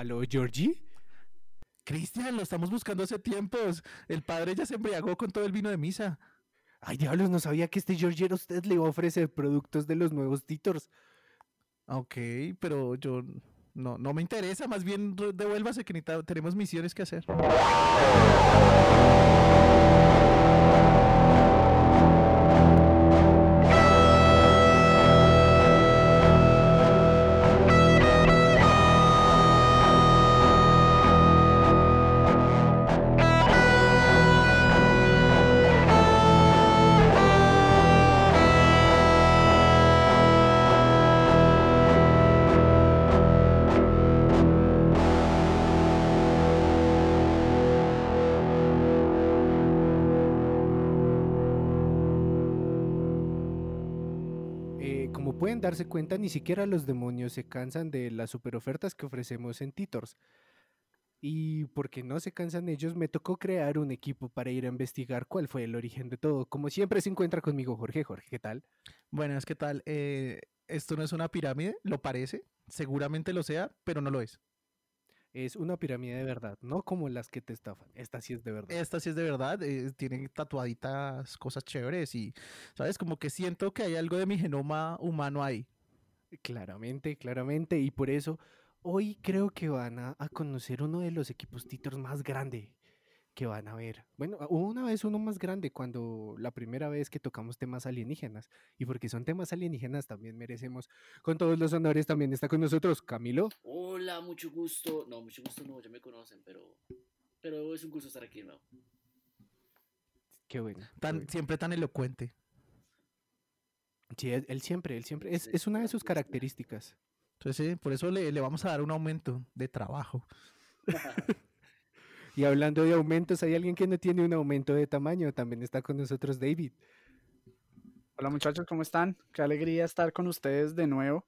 ¿Aló, Georgie? Cristian, lo estamos buscando hace tiempos. El padre ya se embriagó con todo el vino de misa. Ay, diablos, no sabía que este Georgie era usted le iba a ofrecer productos de los nuevos Titors. Ok, pero yo no, no me interesa, más bien devuélvase que tenemos misiones que hacer. Darse cuenta, ni siquiera los demonios se cansan de las super ofertas que ofrecemos en Titors. Y porque no se cansan ellos, me tocó crear un equipo para ir a investigar cuál fue el origen de todo. Como siempre se encuentra conmigo Jorge. Jorge, ¿qué tal? Buenas, ¿qué tal? Eh, esto no es una pirámide, lo parece, seguramente lo sea, pero no lo es. Es una pirámide de verdad, no como las que te estafan. Esta sí es de verdad. Esta sí es de verdad, eh, tiene tatuaditas cosas chéveres y, ¿sabes? Como que siento que hay algo de mi genoma humano ahí. Claramente, claramente. Y por eso hoy creo que van a, a conocer uno de los equipos Titors más grande que van a ver. Bueno, hubo una vez uno más grande cuando la primera vez que tocamos temas alienígenas. Y porque son temas alienígenas también merecemos. Con todos los honores también está con nosotros Camilo. Hola, mucho gusto. No, mucho gusto no, ya me conocen, pero, pero es un gusto estar aquí nuevo. Qué bueno. qué Tan, bueno. siempre tan elocuente. Sí, él, él siempre, él siempre. Es, es una de sus características. Entonces, sí, por eso le, le vamos a dar un aumento de trabajo. Y hablando de aumentos, hay alguien que no tiene un aumento de tamaño. También está con nosotros David. Hola muchachos, ¿cómo están? Qué alegría estar con ustedes de nuevo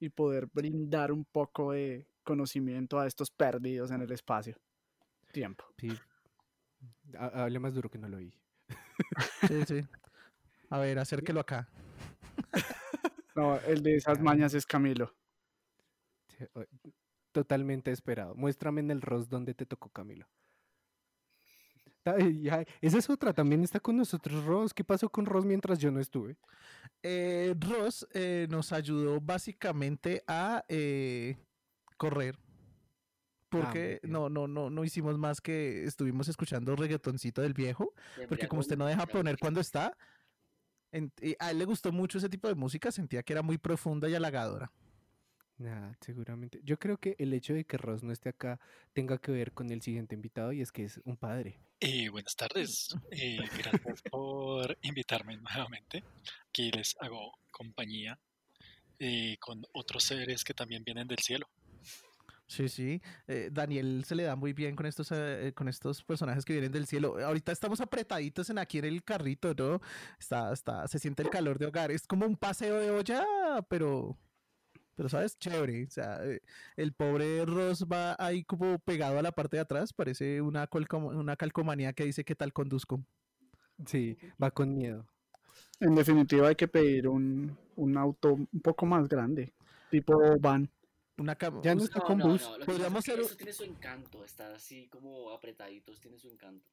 y poder brindar un poco de conocimiento a estos perdidos en el espacio. Tiempo. Sí. Ha- Hable más duro que no lo oí. Sí, sí. A ver, acérquelo acá. No, el de esas mañas es Camilo. Totalmente esperado. Muéstrame en el ROS donde te tocó, Camilo. Esa es otra, también está con nosotros Ross. ¿Qué pasó con Ross mientras yo no estuve? Eh, Ross eh, nos ayudó básicamente a eh, correr. Porque bien. no, no, no, no hicimos más que estuvimos escuchando reggaetoncito del viejo. Porque como usted no deja poner cuando está, en- y a él le gustó mucho ese tipo de música, sentía que era muy profunda y halagadora. Nada, seguramente. Yo creo que el hecho de que Ross no esté acá tenga que ver con el siguiente invitado y es que es un padre. Eh, buenas tardes. Eh, gracias por invitarme nuevamente. Aquí les hago compañía eh, con otros seres que también vienen del cielo. Sí, sí. eh, Daniel se le da muy bien con estos, eh, con estos personajes que vienen del cielo. Ahorita estamos apretaditos en aquí en el carrito, ¿no? Está, está, se siente el calor de hogar. Es como un paseo de olla, pero, pero sabes, chévere. O sea, eh, el pobre Ross va ahí como pegado a la parte de atrás. Parece una, colcom- una calcomanía que dice qué tal conduzco. Sí, va con miedo. En definitiva hay que pedir un, un auto un poco más grande, tipo van. Una cam- Ya no está No, con no, bus. no, Podríamos es hacer- Eso tiene su encanto, estar así como apretaditos, tiene su encanto.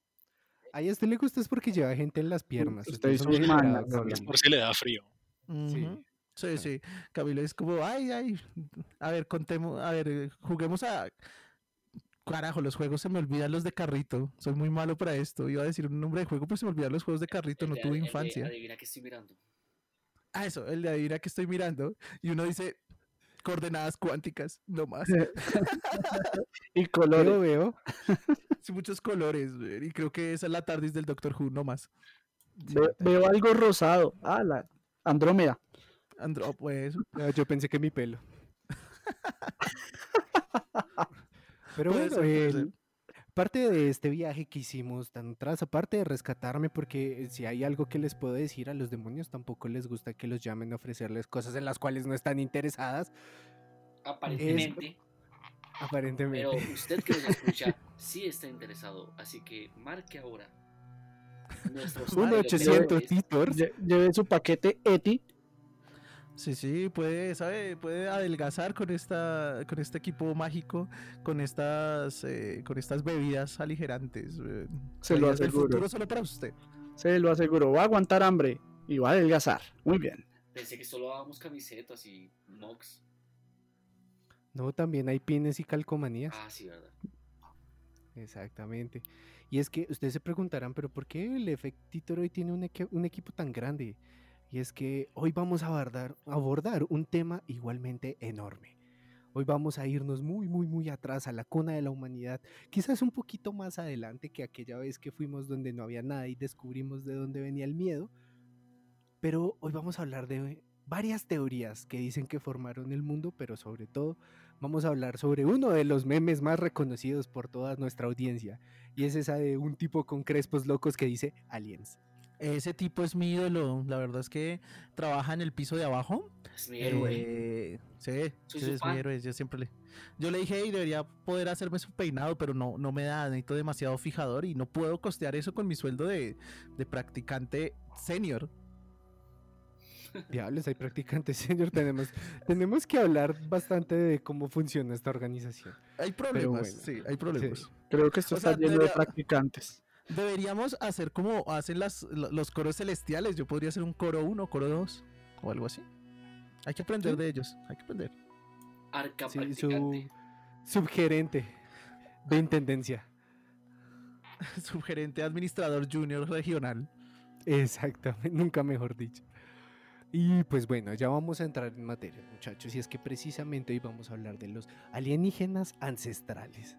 A este le gusta es porque lleva gente en las piernas. usted bravos, Roland. Es por si le da frío. Sí, sí. Camilo es como, ay, ay. A ver, contemos, a ver, eh, juguemos a. Carajo, los juegos se me olvidan los de carrito. Soy muy malo para esto. Iba a decir un nombre de juego, pero se me olvidan los juegos de carrito. El No de- tuve el de infancia. Adivina que estoy mirando. Ah, eso, el de adivina que estoy mirando. Y uno dice coordenadas cuánticas, no más. Y colores. Veo, veo. Sí, muchos colores. Y creo que esa es la tardis del Doctor Who, no más. Ve- veo algo rosado. Ah, la Andrómeda. Andro, pues. Ah, yo pensé que mi pelo. Pero bueno, parte de este viaje que hicimos tan atrás, aparte de rescatarme, porque si hay algo que les puedo decir a los demonios, tampoco les gusta que los llamen a ofrecerles cosas en las cuales no están interesadas, Aparentemente, pero aparentemente. usted que nos escucha sí está interesado, así que marque ahora. nuestros Un números 800 anteriores. titors. Lle- Lleve su paquete ETI. Sí, sí, puede, ¿sabe? Puede adelgazar con esta, con este equipo mágico, con estas, eh, con estas bebidas aligerantes. eh, Se lo aseguro. futuro solo para usted. Se lo aseguro, va a aguantar hambre y va a adelgazar. Muy bien. Pensé que solo dábamos camisetas y mugs. No, también hay pines y calcomanías. Ah, sí, verdad. Exactamente. Y es que ustedes se preguntarán, pero ¿por qué el Efectitor hoy tiene un, equi- un equipo tan grande? Y es que hoy vamos a abordar, un tema igualmente enorme. Hoy vamos a irnos muy, muy, muy atrás a la cuna de la humanidad, quizás un poquito más adelante que aquella vez que fuimos donde no había nada y descubrimos de dónde venía el miedo. Pero hoy vamos a hablar de varias teorías que dicen que formaron el mundo, pero sobre todo vamos a hablar sobre uno de los memes más reconocidos por toda nuestra audiencia, y es esa de un tipo con crespos locos que dice aliens. Ese tipo es mi ídolo. La verdad es que trabaja en el piso de abajo. Es mi héroe. Eh, sí, Soy sí, su es fan. mi héroe. Yo siempre le. Yo le dije, hey, debería poder hacerme su peinado, pero no, no me da, necesito demasiado fijador y no puedo costear eso con mi sueldo de, de practicante senior. Diablos, hay practicantes, señor. Tenemos, tenemos que hablar bastante de cómo funciona esta organización. Hay problemas, bueno, sí, hay problemas. Creo que esto O está sea, lleno de practicantes. Deberíamos hacer como hacen las, lo- los coros celestiales. Yo podría hacer un coro 1, coro 2 o algo así. Hay que aprender Sí. de ellos, hay que aprender. Arca Sí, practicante. su subgerente de intendencia. Subgerente administrador junior regional. Exactamente, nunca mejor dicho. Y pues bueno, ya vamos a entrar en materia, muchachos, y es que precisamente hoy vamos a hablar de los alienígenas ancestrales.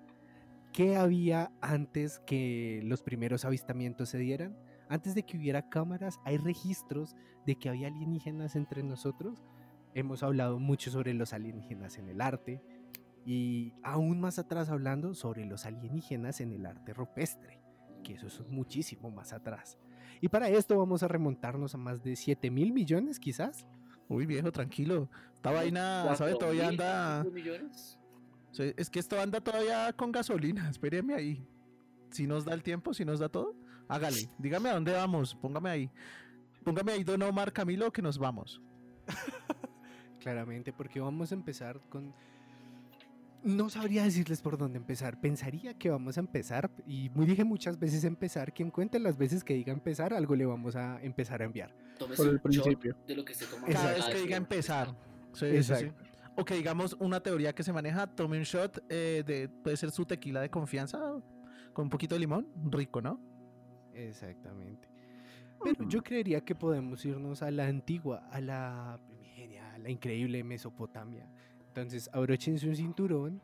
¿Qué había antes que los primeros avistamientos se dieran? Antes de que hubiera cámaras, hay registros de que había alienígenas entre nosotros. Hemos hablado mucho sobre los alienígenas en el arte y aún más atrás hablando sobre los alienígenas en el arte rupestre, que eso es muchísimo más atrás. Y para esto vamos a remontarnos a más de 7 mil millones quizás. Uy, viejo, tranquilo. Esta vaina, ¿Cuatro ¿sabe? Todavía anda. millones? Es que esto anda todavía con gasolina. Espéreme ahí. Si nos da el tiempo, si nos da todo, hágale. Dígame a dónde vamos. Póngame ahí. Póngame ahí, Don Omar Camilo, que nos vamos. Claramente, porque vamos a empezar con... No sabría decirles por dónde empezar. Pensaría que vamos a empezar, y muy dije muchas veces empezar, quien cuente las veces que diga empezar, algo le vamos a empezar a enviar. Tómese Por el principio. de lo que esté tomando. Cada Exacto. vez que diga empezar. Sí, sí, sí. O que digamos una teoría que se maneja, tome un shot eh, de, puede ser su tequila de confianza con un poquito de limón, rico, ¿no? Exactamente. Pero yo creería que podemos irnos a la antigua, a la primigenia, a la increíble Mesopotamia. Entonces, abróchense un cinturón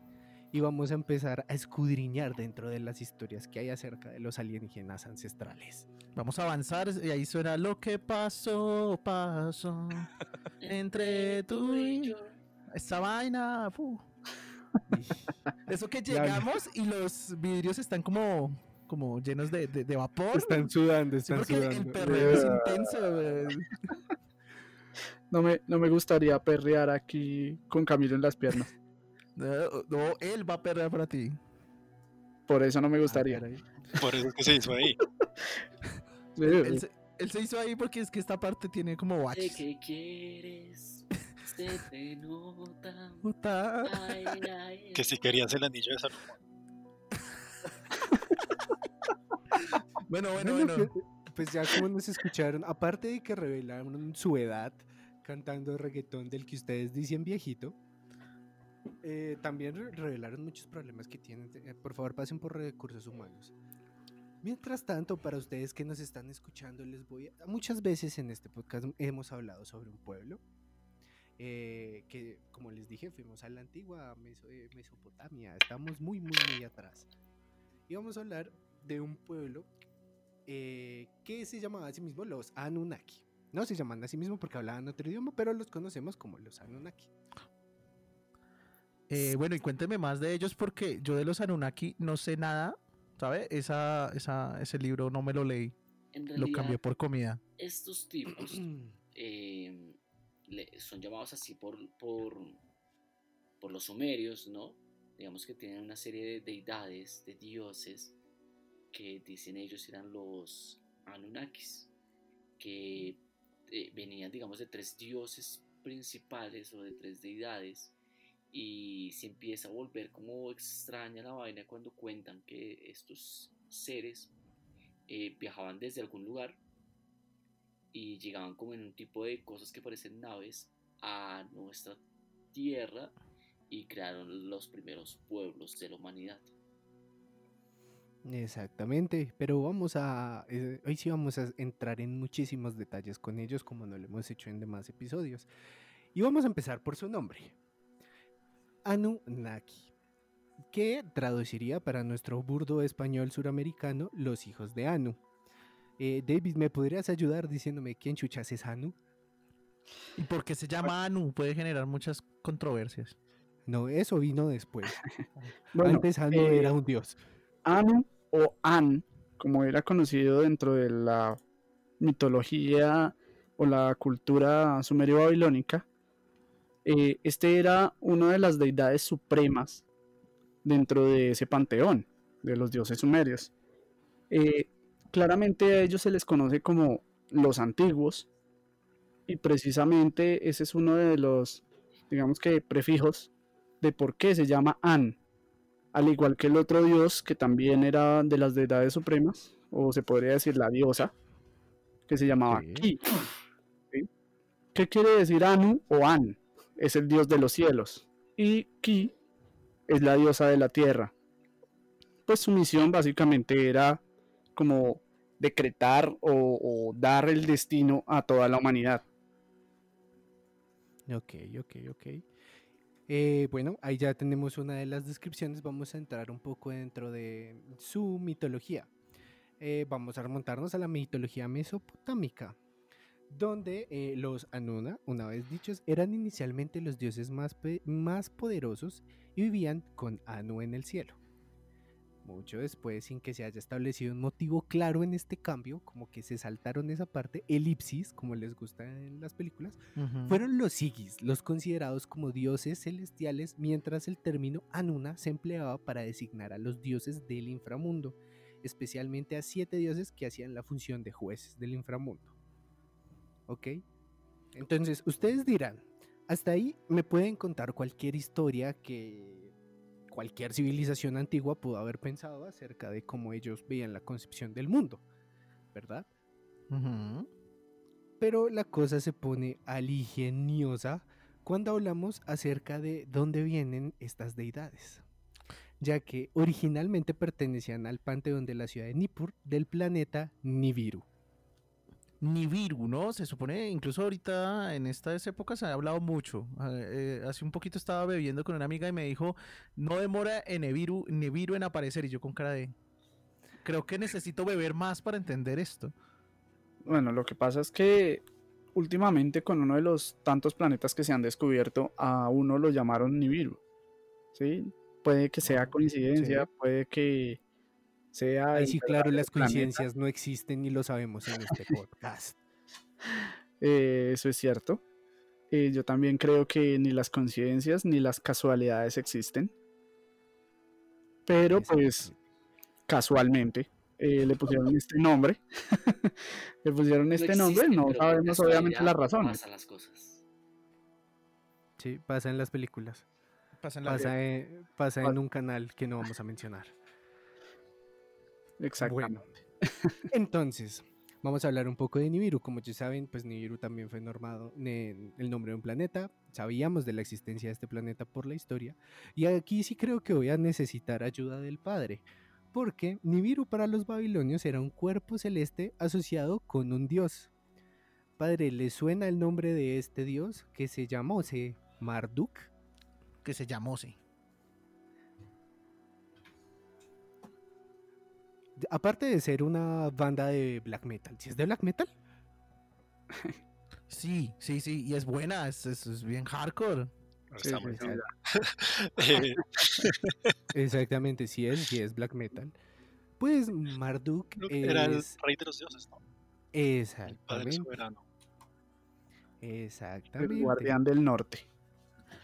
y vamos a empezar a escudriñar dentro de las historias que hay acerca de los alienígenas ancestrales. Vamos a avanzar y ahí suena lo que pasó, pasó entre tú y yo. Esa vaina, fu. Eso que llegamos y los vidrios están como, como llenos de, de- de vapor. Están sudando, Sí, están porque el sudando. perreo es intenso. No me, no me gustaría perrear aquí con Camilo en las piernas. No, no, él va a perder para ti. Por eso no me Ah, gustaría. Por eso es que se hizo ahí. Sí, Él se, él se hizo ahí porque es que esta parte tiene como Sé watches. que quieres, se te nota. Puta. Ay, ay, Que si querías el anillo de Salomón. Bueno, bueno, Bueno, bueno. pues- Pues ya como nos escucharon, aparte de que revelaron su edad cantando reggaetón del que ustedes dicen viejito, eh, también re- revelaron muchos problemas que tienen. Eh, por favor, pasen por recursos humanos. Mientras tanto, para ustedes que nos están escuchando, les voy a... Muchas veces en este podcast hemos hablado sobre un pueblo eh, que, como les dije, fuimos a la antigua Meso- eh, Mesopotamia. Estamos muy, muy, muy atrás. Y vamos a hablar de un pueblo eh, que se llamaba a sí mismo los Anunnaki. No se llaman a sí mismo porque hablaban otro idioma, pero los conocemos como los Anunnaki. Eh, bueno, y cuénteme más de ellos porque yo de los Anunnaki no sé nada, ¿sabe? Esa, esa, ese libro no me lo leí, En lo realidad, cambié por comida. estos tipos eh, son llamados así por, por, por los sumerios, ¿no? Digamos que tienen una serie de deidades, de dioses, que dicen ellos eran los Anunnakis, que eh, venían, digamos, de tres dioses principales o de tres deidades y se empieza a volver como extraña la vaina cuando cuentan que estos seres eh, viajaban desde algún lugar y llegaban como en un tipo de cosas que parecen naves a nuestra tierra y crearon los primeros pueblos de la humanidad. Exactamente, pero vamos a, eh, hoy sí vamos a entrar en muchísimos detalles con ellos como no lo hemos hecho en demás episodios. Y vamos a empezar por su nombre, Anunnaki, que traduciría para nuestro burdo español suramericano los hijos de Anu. Eh, David, ¿me podrías ayudar diciéndome quién chuchas es Anu? ¿Y por qué se llama Anu? Puede generar muchas controversias. No, eso vino después. Bueno, Antes Anu eh, era un dios. Anu o An, como era conocido dentro de la mitología o la cultura sumerio-babilónica, eh, este era una de las deidades supremas dentro de ese panteón de los dioses sumerios. Eh, claramente a ellos se les conoce como los antiguos y precisamente ese es uno de los, digamos que, prefijos de por qué se llama An al igual que el otro dios que también era de las deidades supremas, o se podría decir la diosa, que se llamaba. Ki. ¿sí? ¿Qué quiere decir Anu o An? Es el dios de los cielos. Y Ki es la diosa de la tierra. Pues su misión básicamente era como decretar o, dar el destino a toda la humanidad. Ok, ok, ok. Eh, bueno, ahí ya tenemos una de las descripciones. Vamos a entrar un poco dentro de su mitología. Eh, vamos a remontarnos a la mitología mesopotámica, donde eh, los Anuna, una vez dichos, eran inicialmente los dioses más, más poderosos y vivían con Anu en el cielo. Mucho después, sin que se haya establecido un motivo claro en este cambio, como que se saltaron esa parte, elipsis, como les gusta en las películas, fueron los Sigis, los considerados como dioses celestiales, mientras el término Anuna se empleaba para designar a los dioses del inframundo, especialmente a siete dioses que hacían la función de jueces del inframundo. ¿Ok? Entonces, ustedes dirán, hasta ahí me pueden contar cualquier historia que cualquier civilización antigua pudo haber pensado acerca de cómo ellos veían la concepción del mundo, ¿verdad? Pero la cosa se pone aligeniosa cuando hablamos acerca de dónde vienen estas deidades, ya que originalmente pertenecían al panteón de la ciudad de Nippur del planeta Nibiru. Nibiru, ¿no? Se supone, incluso ahorita en estas épocas se ha hablado mucho. Ah, eh, hace un poquito estaba bebiendo con una amiga y me dijo, no demora en Nibiru, Nibiru en aparecer. Y yo con cara de, creo que necesito beber más para entender esto. Bueno, lo que pasa es que últimamente con uno de los tantos planetas que se han descubierto, a uno lo llamaron Nibiru. ¿Sí? Puede que sea coincidencia, puede que sea... Ahí sí, claro, las planeta. coincidencias no existen y lo sabemos en este podcast. Eh, eso es cierto. Eh, yo también creo que ni las coincidencias ni las casualidades existen. Pero pues casualmente eh, le pusieron este nombre. le pusieron No este nombre, no sabemos obviamente las razones. Pasan las cosas. Sí, pasa en las películas. Pasa en la Pasa, en, pasa en un canal que no vamos a mencionar. Exactamente. Entonces, vamos a hablar un poco de Nibiru. Como ya saben, pues Nibiru también fue normado en el nombre de un planeta. Sabíamos de la existencia de este planeta por la historia. Y aquí sí creo que voy a necesitar ayuda del padre. Porque Nibiru para los babilonios era un cuerpo celeste asociado con un dios. Padre, ¿le suena el nombre de este dios que se llamó se Marduk? que se llamó, sí. Aparte de ser una banda de black metal, ¿si es de black metal? Sí, sí, sí, y es buena, es, es- es bien hardcore. Sí, Está sí, Exactamente, sí es, sí es black metal. Pues Marduk que era el es... rey de los dioses, ¿no? El padre Exactamente, soberano. El exactamente. guardián del norte.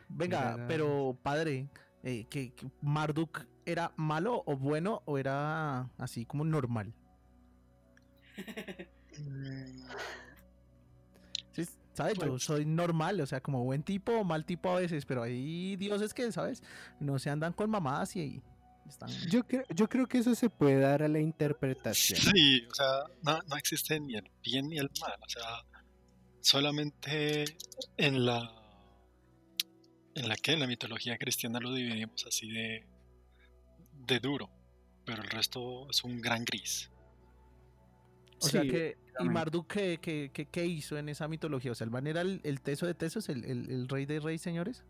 Venga, pero padre, eh, que, que Marduk era malo o bueno o era así como normal. Mm, ¿Sí, ¿Sabes? Yo Pues- soy normal, o sea, como buen tipo o mal tipo a veces, pero hay dioses que, ¿sabes? No se andan con mamadas y están... Yo creo, yo creo que eso se puede dar a la interpretación. Sí, o sea, no, no existe ni el bien ni el mal, o sea, solamente en la en la que en la mitología cristiana lo dividimos así de de duro, pero el resto es un gran gris. O sea que, ¿y. Marduk qué, qué- qué- qué hizo en esa mitología? O sea, ¿el man era el, el teso de tesos, el, el- el rey de reyes, señores?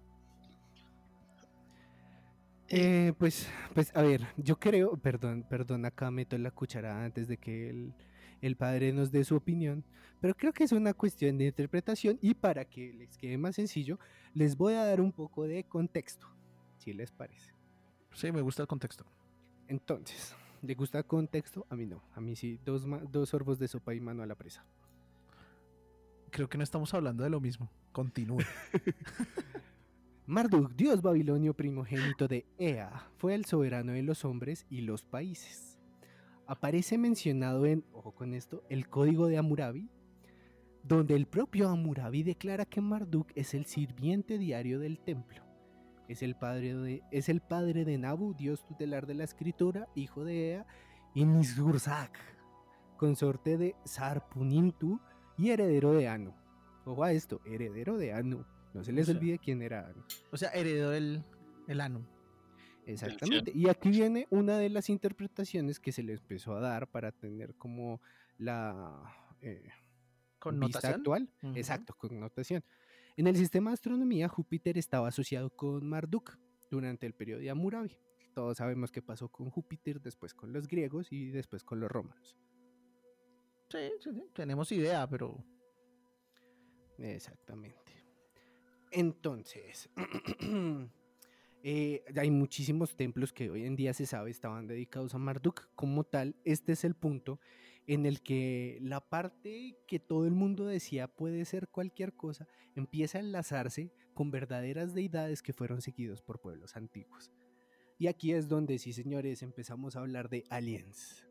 Eh, pues, pues, a ver, yo creo, perdón, perdón, acá meto la cucharada antes de que el, el padre nos dé su opinión, pero creo que es una cuestión de interpretación y para que les quede más sencillo, les voy a dar un poco de contexto, si les parece. Sí, me gusta el contexto. Entonces, ¿le gusta el contexto? A mí no, a mí sí, dos, dos sorbos de sopa y mano a la presa. Creo que no estamos hablando de lo mismo. Continúe. Marduk, dios babilonio primogénito de Ea, fue el soberano de los hombres y los países. Aparece mencionado en, ojo con esto, el código de Hammurabi, donde el propio Hammurabi declara que Marduk es el sirviente diario del templo. Es el padre de, es el padre de Nabu, dios tutelar de la escritura, hijo de Ea, y Nisgurzak, consorte de Sarpunintu y heredero de Anu. Ojo a esto, heredero de Anu. No se les sea, olvide quién era Anu. O sea, heredó el, el Anu. Exactamente. Y aquí viene una de las interpretaciones que se le empezó a dar para tener como la eh, Con vista actual. Exacto, con notación. En el sistema de astronomía, Júpiter estaba asociado con Marduk durante el periodo de Hammurabi. Todos sabemos qué pasó con Júpiter, después con los griegos y después con los romanos. Sí, sí, sí, tenemos idea, pero Exactamente. Entonces, eh, hay muchísimos templos que hoy en día se sabe estaban dedicados a Marduk. Como tal, este es el punto en el que la parte que todo el mundo decía puede ser cualquier cosa, empieza a enlazarse con verdaderas deidades que fueron seguidos por pueblos antiguos. Y aquí es donde, sí señores, empezamos a hablar de aliens.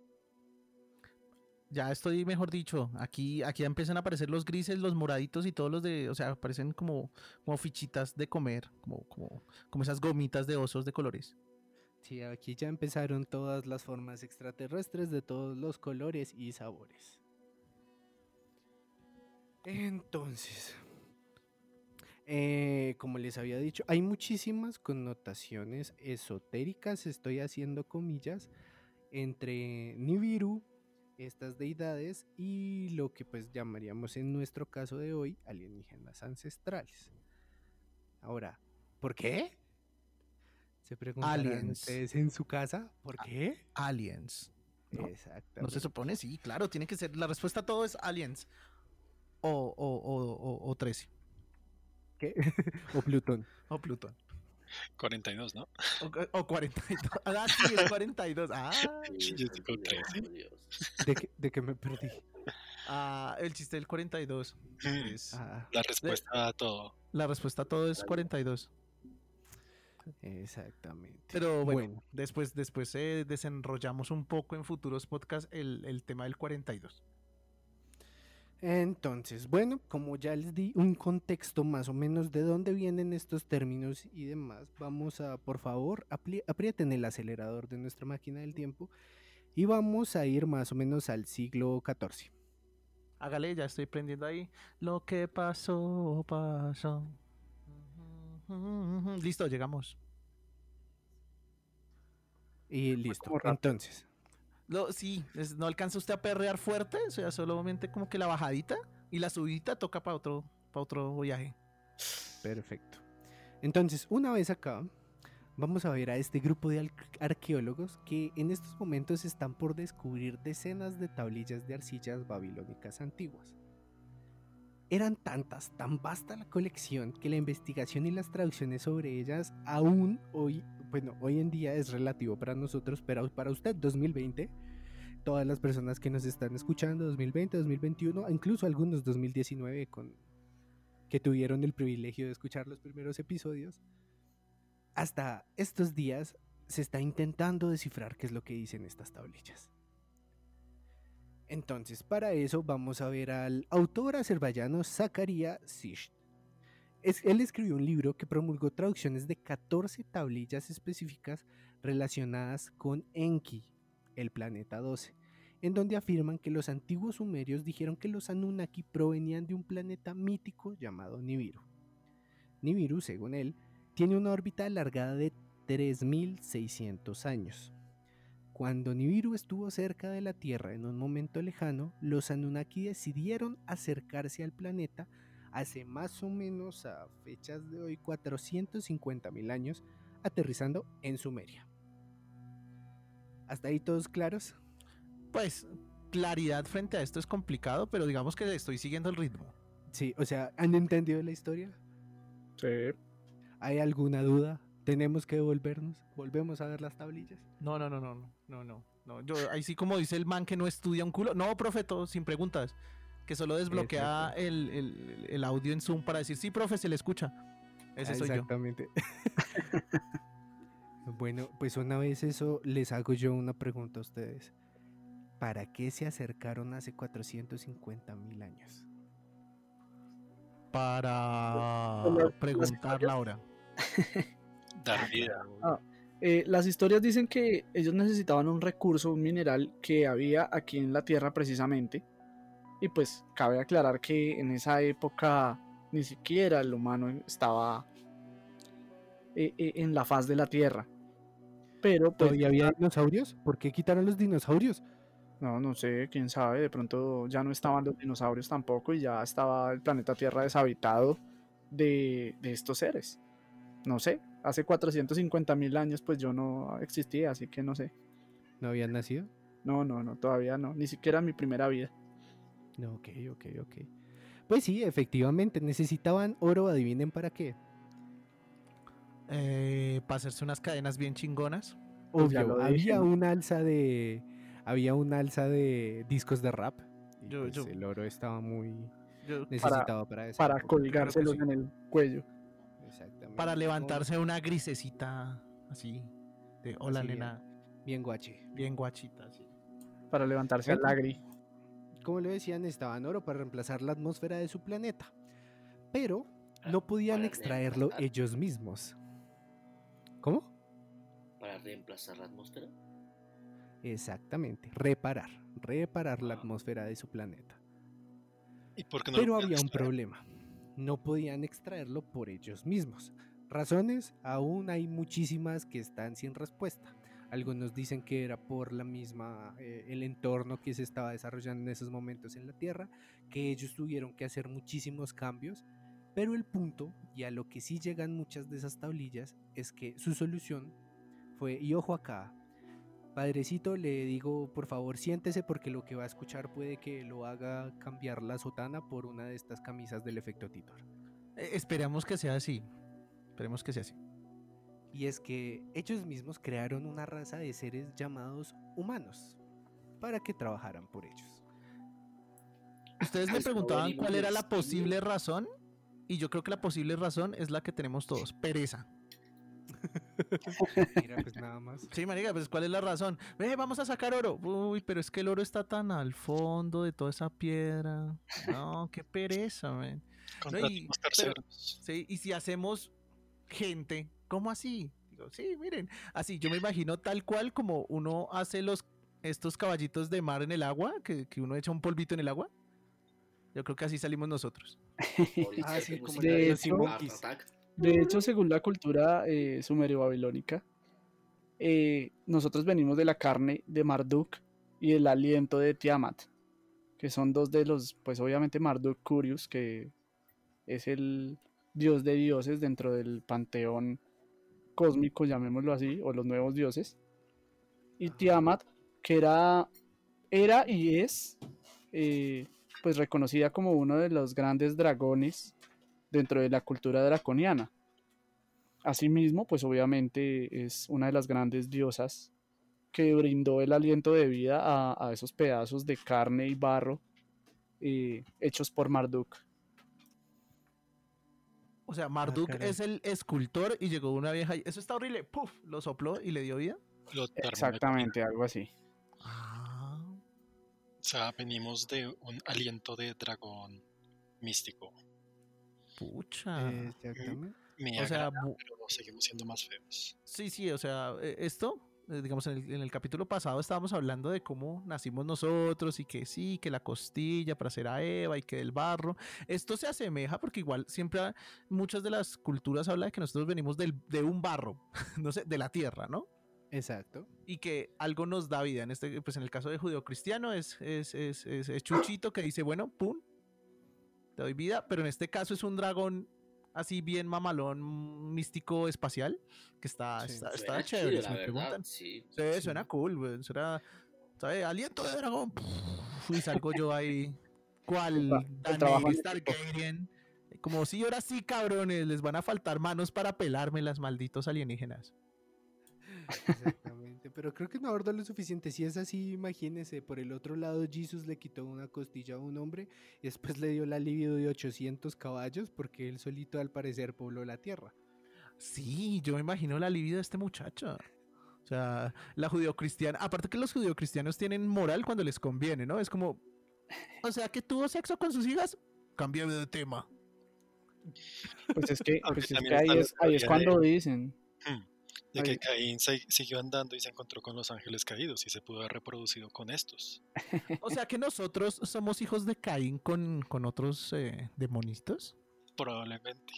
Ya estoy, mejor dicho, aquí, aquí empiezan a aparecer los grises, los moraditos y todos los de, o sea, aparecen como, como fichitas de comer, como, como, como esas gomitas de osos de colores. Sí, aquí ya empezaron todas las formas extraterrestres de todos los colores y sabores. Entonces, eh, como les había dicho, hay muchísimas connotaciones esotéricas, estoy haciendo comillas, entre Nibiru, estas deidades, y lo que pues llamaríamos en nuestro caso de hoy alienígenas ancestrales. Ahora, ¿por qué? Se preguntarán Aliens. ustedes en su casa, ¿por qué? Aliens. ¿no? Exactamente. ¿No se supone? Sí, claro, tiene que ser. La respuesta a todo es aliens. O, o, o, o, o 13. ¿Qué? o Plutón. O Plutón. 42, ¿no? O, o 42. Ah, sí, es 42. Ah, Yo Dios, trece. Dios. ¿De qué, de qué me perdí? ah, el chiste del 42. Es- Ah, La respuesta a todo. La respuesta a todo es 42. exactamente. Pero bueno, Bueno. después, después eh, desenrollamos un poco en futuros podcasts el, el tema del 42. Entonces, bueno, como ya les di un contexto más o menos de dónde vienen estos términos y demás, vamos a, por favor, aprieten el acelerador de nuestra máquina del tiempo y vamos a ir más o menos al siglo XIV. Hágale, ya estoy prendiendo ahí. Lo que pasó, pasó. Listo, llegamos. Y listo. Entonces, Lo, sí, es- no alcanza usted a perrear fuerte, o sea, solamente como que la bajadita y la subidita toca para otro, para otro viaje. Perfecto. Entonces, una vez acá, vamos a ver a este grupo de arqueólogos que en estos momentos están por descubrir decenas de tablillas de arcillas babilónicas antiguas. Eran tantas, tan vasta la colección que la investigación y las traducciones sobre ellas aún hoy, bueno, hoy en día es relativo para nosotros, pero para usted 2020, todas las personas que nos están escuchando 2020, 2021, incluso algunos 2019 con que tuvieron el privilegio de escuchar los primeros episodios, hasta estos días se está intentando descifrar qué es lo que dicen estas tablillas. Entonces, para eso vamos a ver al autor azerbaiyano Zakaria Sisht. Es- él escribió un libro que promulgó traducciones de 14 tablillas específicas relacionadas con Enki, el planeta 12, en donde afirman que los antiguos sumerios dijeron que los Anunnaki provenían de un planeta mítico llamado Nibiru. Nibiru, según él, tiene una órbita alargada de 3.600 años. Cuando Nibiru estuvo cerca de la Tierra en un momento lejano, los Anunnaki decidieron acercarse al planeta hace más o menos a fechas de hoy 450.000 años, aterrizando en Sumeria. ¿Hasta ahí todos claros? Pues claridad frente a esto es complicado, pero digamos que estoy siguiendo el ritmo. Sí, o sea, ¿han entendido la historia? Sí. ¿Hay alguna duda? ¿Tenemos que devolvernos? ¿Volvemos a ver las tablillas? No, no, no, no, no, no, no, no. Yo ahí sí como dice el man que no estudia un culo. No, profe, todo sin preguntas. Que solo desbloquea el, el- el audio en Zoom para decir, sí, profe, se le escucha. Ese soy yo. Exactamente. bueno, pues una vez eso, les hago yo una pregunta a ustedes. ¿Para qué se acercaron hace 450 mil años? Para preguntar la hora. Dar vida. Eh, las historias dicen que ellos necesitaban un recurso, un mineral que había aquí en la Tierra precisamente. Y pues cabe aclarar que en esa época ni siquiera el humano estaba eh, eh, en la faz de la Tierra. Pero pues, ¿Todavía había dinosaurios? ¿Por qué quitaron los dinosaurios? no, no sé, quién sabe, de pronto ya no estaban los dinosaurios tampoco y ya estaba el planeta Tierra deshabitado de, de estos seres. No sé, hace 450 mil años pues yo no existía, así que no sé. ¿No habían nacido? No, no, no, todavía no. Ni siquiera mi primera vida. No, ok, ok, ok. Pues sí, efectivamente, necesitaban oro, adivinen para qué. Eh, para hacerse unas cadenas bien chingonas. Pues Obvio, dije, había un alza de. Había un alza de discos de rap. y Yo- pues yo- El oro estaba muy Yo- necesitado para, eso. Para colgárselos sí. en el cuello. Para levantarse una grisecita así. De hola, Así bien. nena. Bien guache. Bien guachita, así. Para levantarse al lagri. Como lo decían, necesitaban oro para reemplazar la atmósfera de su planeta. Pero no podían Para extraerlo ellos mismos. ¿Cómo? Para reemplazar la atmósfera. Exactamente. Reparar. Reparar la Ah. atmósfera de su planeta. ¿Y por qué no Pero había un extraer? problema. No podían extraerlo por ellos mismos. Razones, aún hay muchísimas que están sin respuesta. Algunos dicen que era por la misma, eh, el entorno que se estaba desarrollando en esos momentos en la Tierra, que ellos tuvieron que hacer muchísimos cambios. Pero el punto, y a lo que sí llegan muchas de esas tablillas, es que su solución fue, y ojo acá, Padrecito, le digo, por favor, siéntese porque lo que va a escuchar puede que lo haga cambiar la sotana por una de estas camisas del efecto Titor. Eh, esperemos que sea así. Esperemos que sea así. Y es que ellos mismos crearon una raza de seres llamados humanos para que trabajaran por ellos. Ustedes me Pues, preguntaban cuál era la posible razón. Y yo creo que la posible razón es la que tenemos todos. Pereza. Mira, pues nada más. Sí, marica, pues ¿cuál es la razón? Eh, vamos a sacar oro. Uy, pero es que el oro está tan al fondo de toda esa piedra. No, qué pereza, man. Contratemos pero- terceros. Sí, y si hacemos gente, ¿cómo así? Digo, sí, miren, así yo me imagino tal cual como uno hace los estos caballitos de mar en el agua, que, que uno echa un polvito en el agua. Yo creo que así salimos nosotros. Ahorita Ah, como el de hecho- Attack. De hecho, según la cultura eh, sumerio-babilónica, eh, nosotros venimos de la carne de Marduk y el aliento de Tiamat, que son dos de los, pues obviamente Marduk Curious, que es el dios de dioses dentro del panteón cósmico, llamémoslo así, o los nuevos dioses, y Tiamat, que era, era y es, eh, pues reconocida como uno de los grandes dragones dentro de la cultura draconiana. Asimismo, pues obviamente es una de las grandes diosas que brindó el aliento de vida a, a esos pedazos de carne y barro eh, hechos por Marduk. O sea, Marduk caray. es el escultor y llegó una vieja y eso está horrible, ¡puf! Lo sopló y le dio vida. Exactamente, algo así. Ah. sea, venimos de un aliento de dragón místico. Pucha. Exactamente. Me O sea, agrada, bu- pero seguimos siendo más feos. Sí, sí, o sea, eh, esto, eh, digamos, en el, en el capítulo pasado estábamos hablando de cómo nacimos nosotros y que sí, que la costilla para hacer a Eva y que del barro. Esto se asemeja porque igual siempre ha- muchas de las culturas hablan de que nosotros venimos del, de un barro, no sé, de la tierra, ¿no? Exacto. y que algo nos da vida. En este, pues en el caso de judío-cristiano es, es, es, es- es Chuchito que dice, bueno, pum, te doy vida, pero en este caso es un dragón así bien mamalón, místico, espacial, que está, Sí. está, está chévere. chido, si la me verdad, preguntan. sí. Sí, suena cool, güey, Suena, ¿sabe? Aliento de dragón. Y salgo yo ahí, trabajo Daenerys. Targaryen. Como si ahora sí, cabrones, les van a faltar manos para pelarme las malditos alienígenas. Pero creo que no abordó lo suficiente. Si es así, imagínese, por el otro lado, Jesus le quitó una costilla a un hombre y después le dio la libido de 800 caballos porque él solito al parecer pobló la tierra. Sí, yo me imagino la libido de este muchacho. O sea, la judeocristiana. Aparte que los judeocristianos tienen moral cuando les conviene, ¿no? Es como. O sea, que tuvo sexo con sus hijas. Cambiame de tema. Pues es que, pues es que ahí, es, ahí es teoría de- cuando dicen. De que. Caín se- siguió andando y se encontró con los ángeles caídos y se pudo haber reproducido con estos. O sea, que nosotros somos hijos de Caín con, con otros eh, demonitos. Probablemente.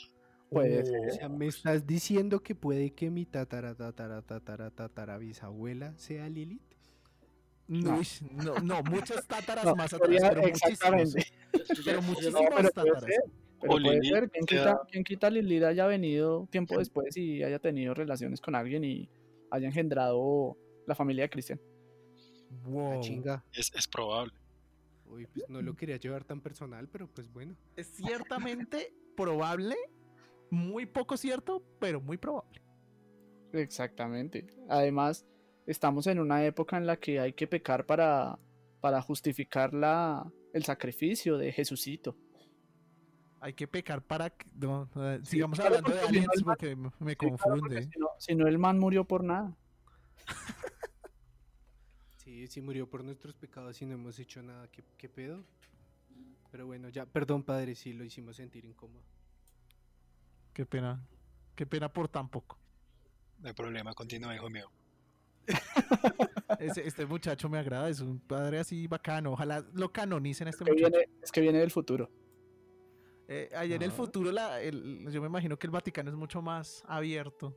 Puede O sea, me estás diciendo que puede que mi tatara tatara tatara tatara bisabuela sea Lilith. No, No. no, muchas tátaras No, más atrás, pero muchísimas. exactamente. Yo- Pero muchísimas No, pero ser. Pero O puede Lilith ser. ¿Quién quita, quién quita Lilith haya venido tiempo después y haya tenido relaciones con alguien y haya engendrado la familia de Cristian? Ah, Wow. chinga. Es, es probable. Uy, pues no lo quería llevar tan personal, pero pues bueno. Es ciertamente probable, muy poco cierto, pero muy probable. Exactamente. Además, estamos en una época en la que hay que pecar para, para justificar la, el sacrificio de Jesucito. Hay que pecar para que. No, Sí, sigamos claro, hablando de porque si no aliens porque me, Sí, confunde. Si no, si no, el man murió por nada. Sí, sí murió por nuestros pecados y no hemos hecho nada. ¿Qué, qué pedo? Pero bueno, ya, perdón padre, si lo hicimos sentir incómodo. Qué pena. Qué pena por tan poco. No hay problema, continúa, hijo mío. Este muchacho me agrada, es un padre así bacano. Ojalá lo canonicen a este Que muchacho. viene, es que viene del futuro. Eh, allá en el futuro, la, el- yo me imagino que el Vaticano es mucho más abierto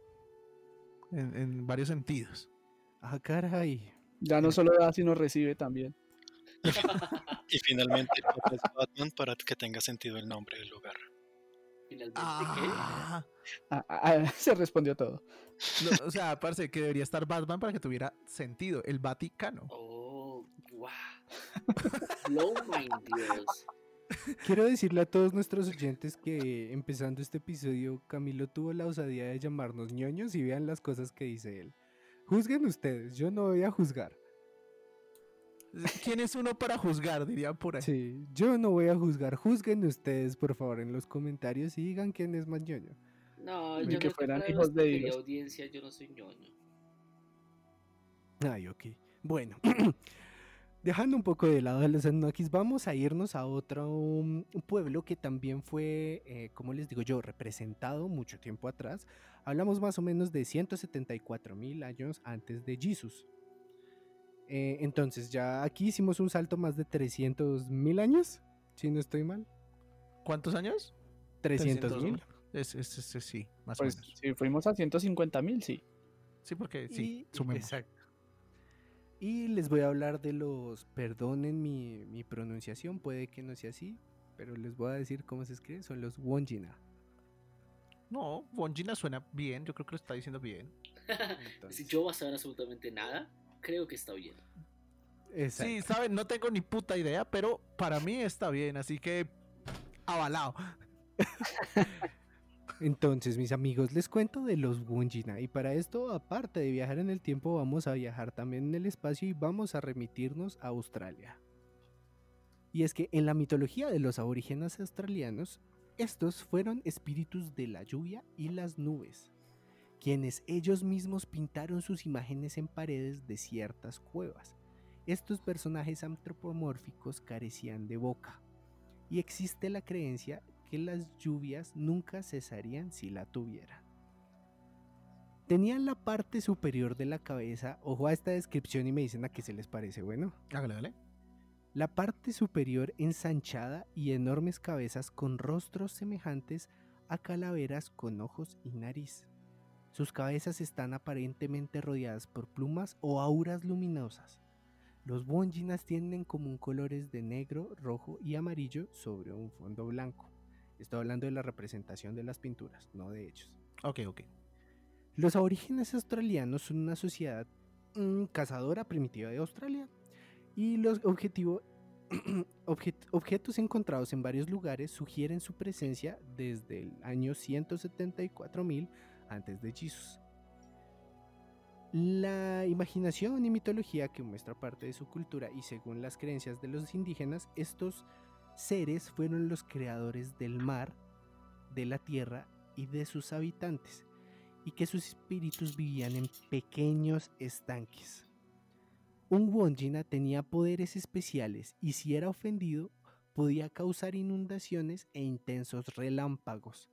en, en varios sentidos. Ah, caray. Ya no solo da, sino recibe también. Y finalmente Batman para que tenga sentido el nombre del lugar. Finalmente, Ah, Ah, ah, ah, se respondió todo. no, o sea, parece que debería estar Batman para que tuviera sentido. El Vaticano. Oh, wow. Blow mind, Dios. Quiero decirle a todos nuestros oyentes que empezando este episodio, Camilo tuvo la osadía de llamarnos ñoños y vean las cosas que dice él. Juzguen ustedes, yo no voy a juzgar. ¿Quién es uno para juzgar? Dirían por ahí. Sí, yo no voy a juzgar. Juzguen ustedes, por favor, en los comentarios y digan quién es más ñoño. No, yo que no, fueran hijos de Dios. audiencia, yo no soy ñoño. Ay, ok. Bueno, dejando un poco de lado a los Anunnakis, vamos a irnos a otro um, pueblo que también fue, eh, como les digo yo, representado mucho tiempo atrás. Hablamos más o menos de 174 mil años antes de Jesús. Eh, entonces, ya aquí hicimos un salto más de 300 mil años, si no estoy mal. ¿Cuántos años? 300 mil. Es, es- es- es- sí, más Pues o menos. si fuimos a 150 mil, sí. Sí, porque sí, Y- sumemos. Exacto. Y les voy a hablar de los, perdonen mi, mi pronunciación, puede que no sea así, pero les voy a decir cómo se escribe, son los Wonjina. No, Wongina suena bien, yo creo que lo está diciendo bien. si yo voy a saber absolutamente nada, creo que está bien. Exacto. Sí, saben, no tengo ni puta idea, pero para mí está bien, así que avalado. Entonces, mis amigos, les cuento de los Wonjina. Y para esto, aparte de viajar en el tiempo, vamos a viajar también en el espacio y vamos a remitirnos a Australia. Y es que en la mitología de los aborígenes australianos, estos fueron espíritus de la lluvia y las nubes, quienes ellos mismos pintaron sus imágenes en paredes de ciertas cuevas. estos personajes antropomórficos carecían de boca y existe la creencia que las lluvias nunca cesarían si la tuvieran. Tenían la parte superior de la cabeza, ojo a esta descripción y me dicen a qué se les parece, bueno. Hágale, dale. La parte superior ensanchada y enormes cabezas con rostros semejantes a calaveras con ojos y nariz. Sus cabezas están aparentemente rodeadas por plumas o auras luminosas. Los bonginas tienen común colores de negro, rojo y amarillo sobre un fondo blanco. Estoy hablando de la representación de las pinturas, no de ellos. Ok, ok. Los aborígenes australianos son una sociedad mm, cazadora primitiva de Australia y los objetivo- objet- objetos encontrados en varios lugares sugieren su presencia desde el año 174.000 antes de Jesús. La imaginación y mitología que muestra parte de su cultura y según las creencias de los indígenas, estos seres fueron los creadores del mar, de la tierra y de sus habitantes, y que sus espíritus vivían en pequeños estanques. Un Wonjina tenía poderes especiales y si era ofendido podía causar inundaciones e intensos relámpagos.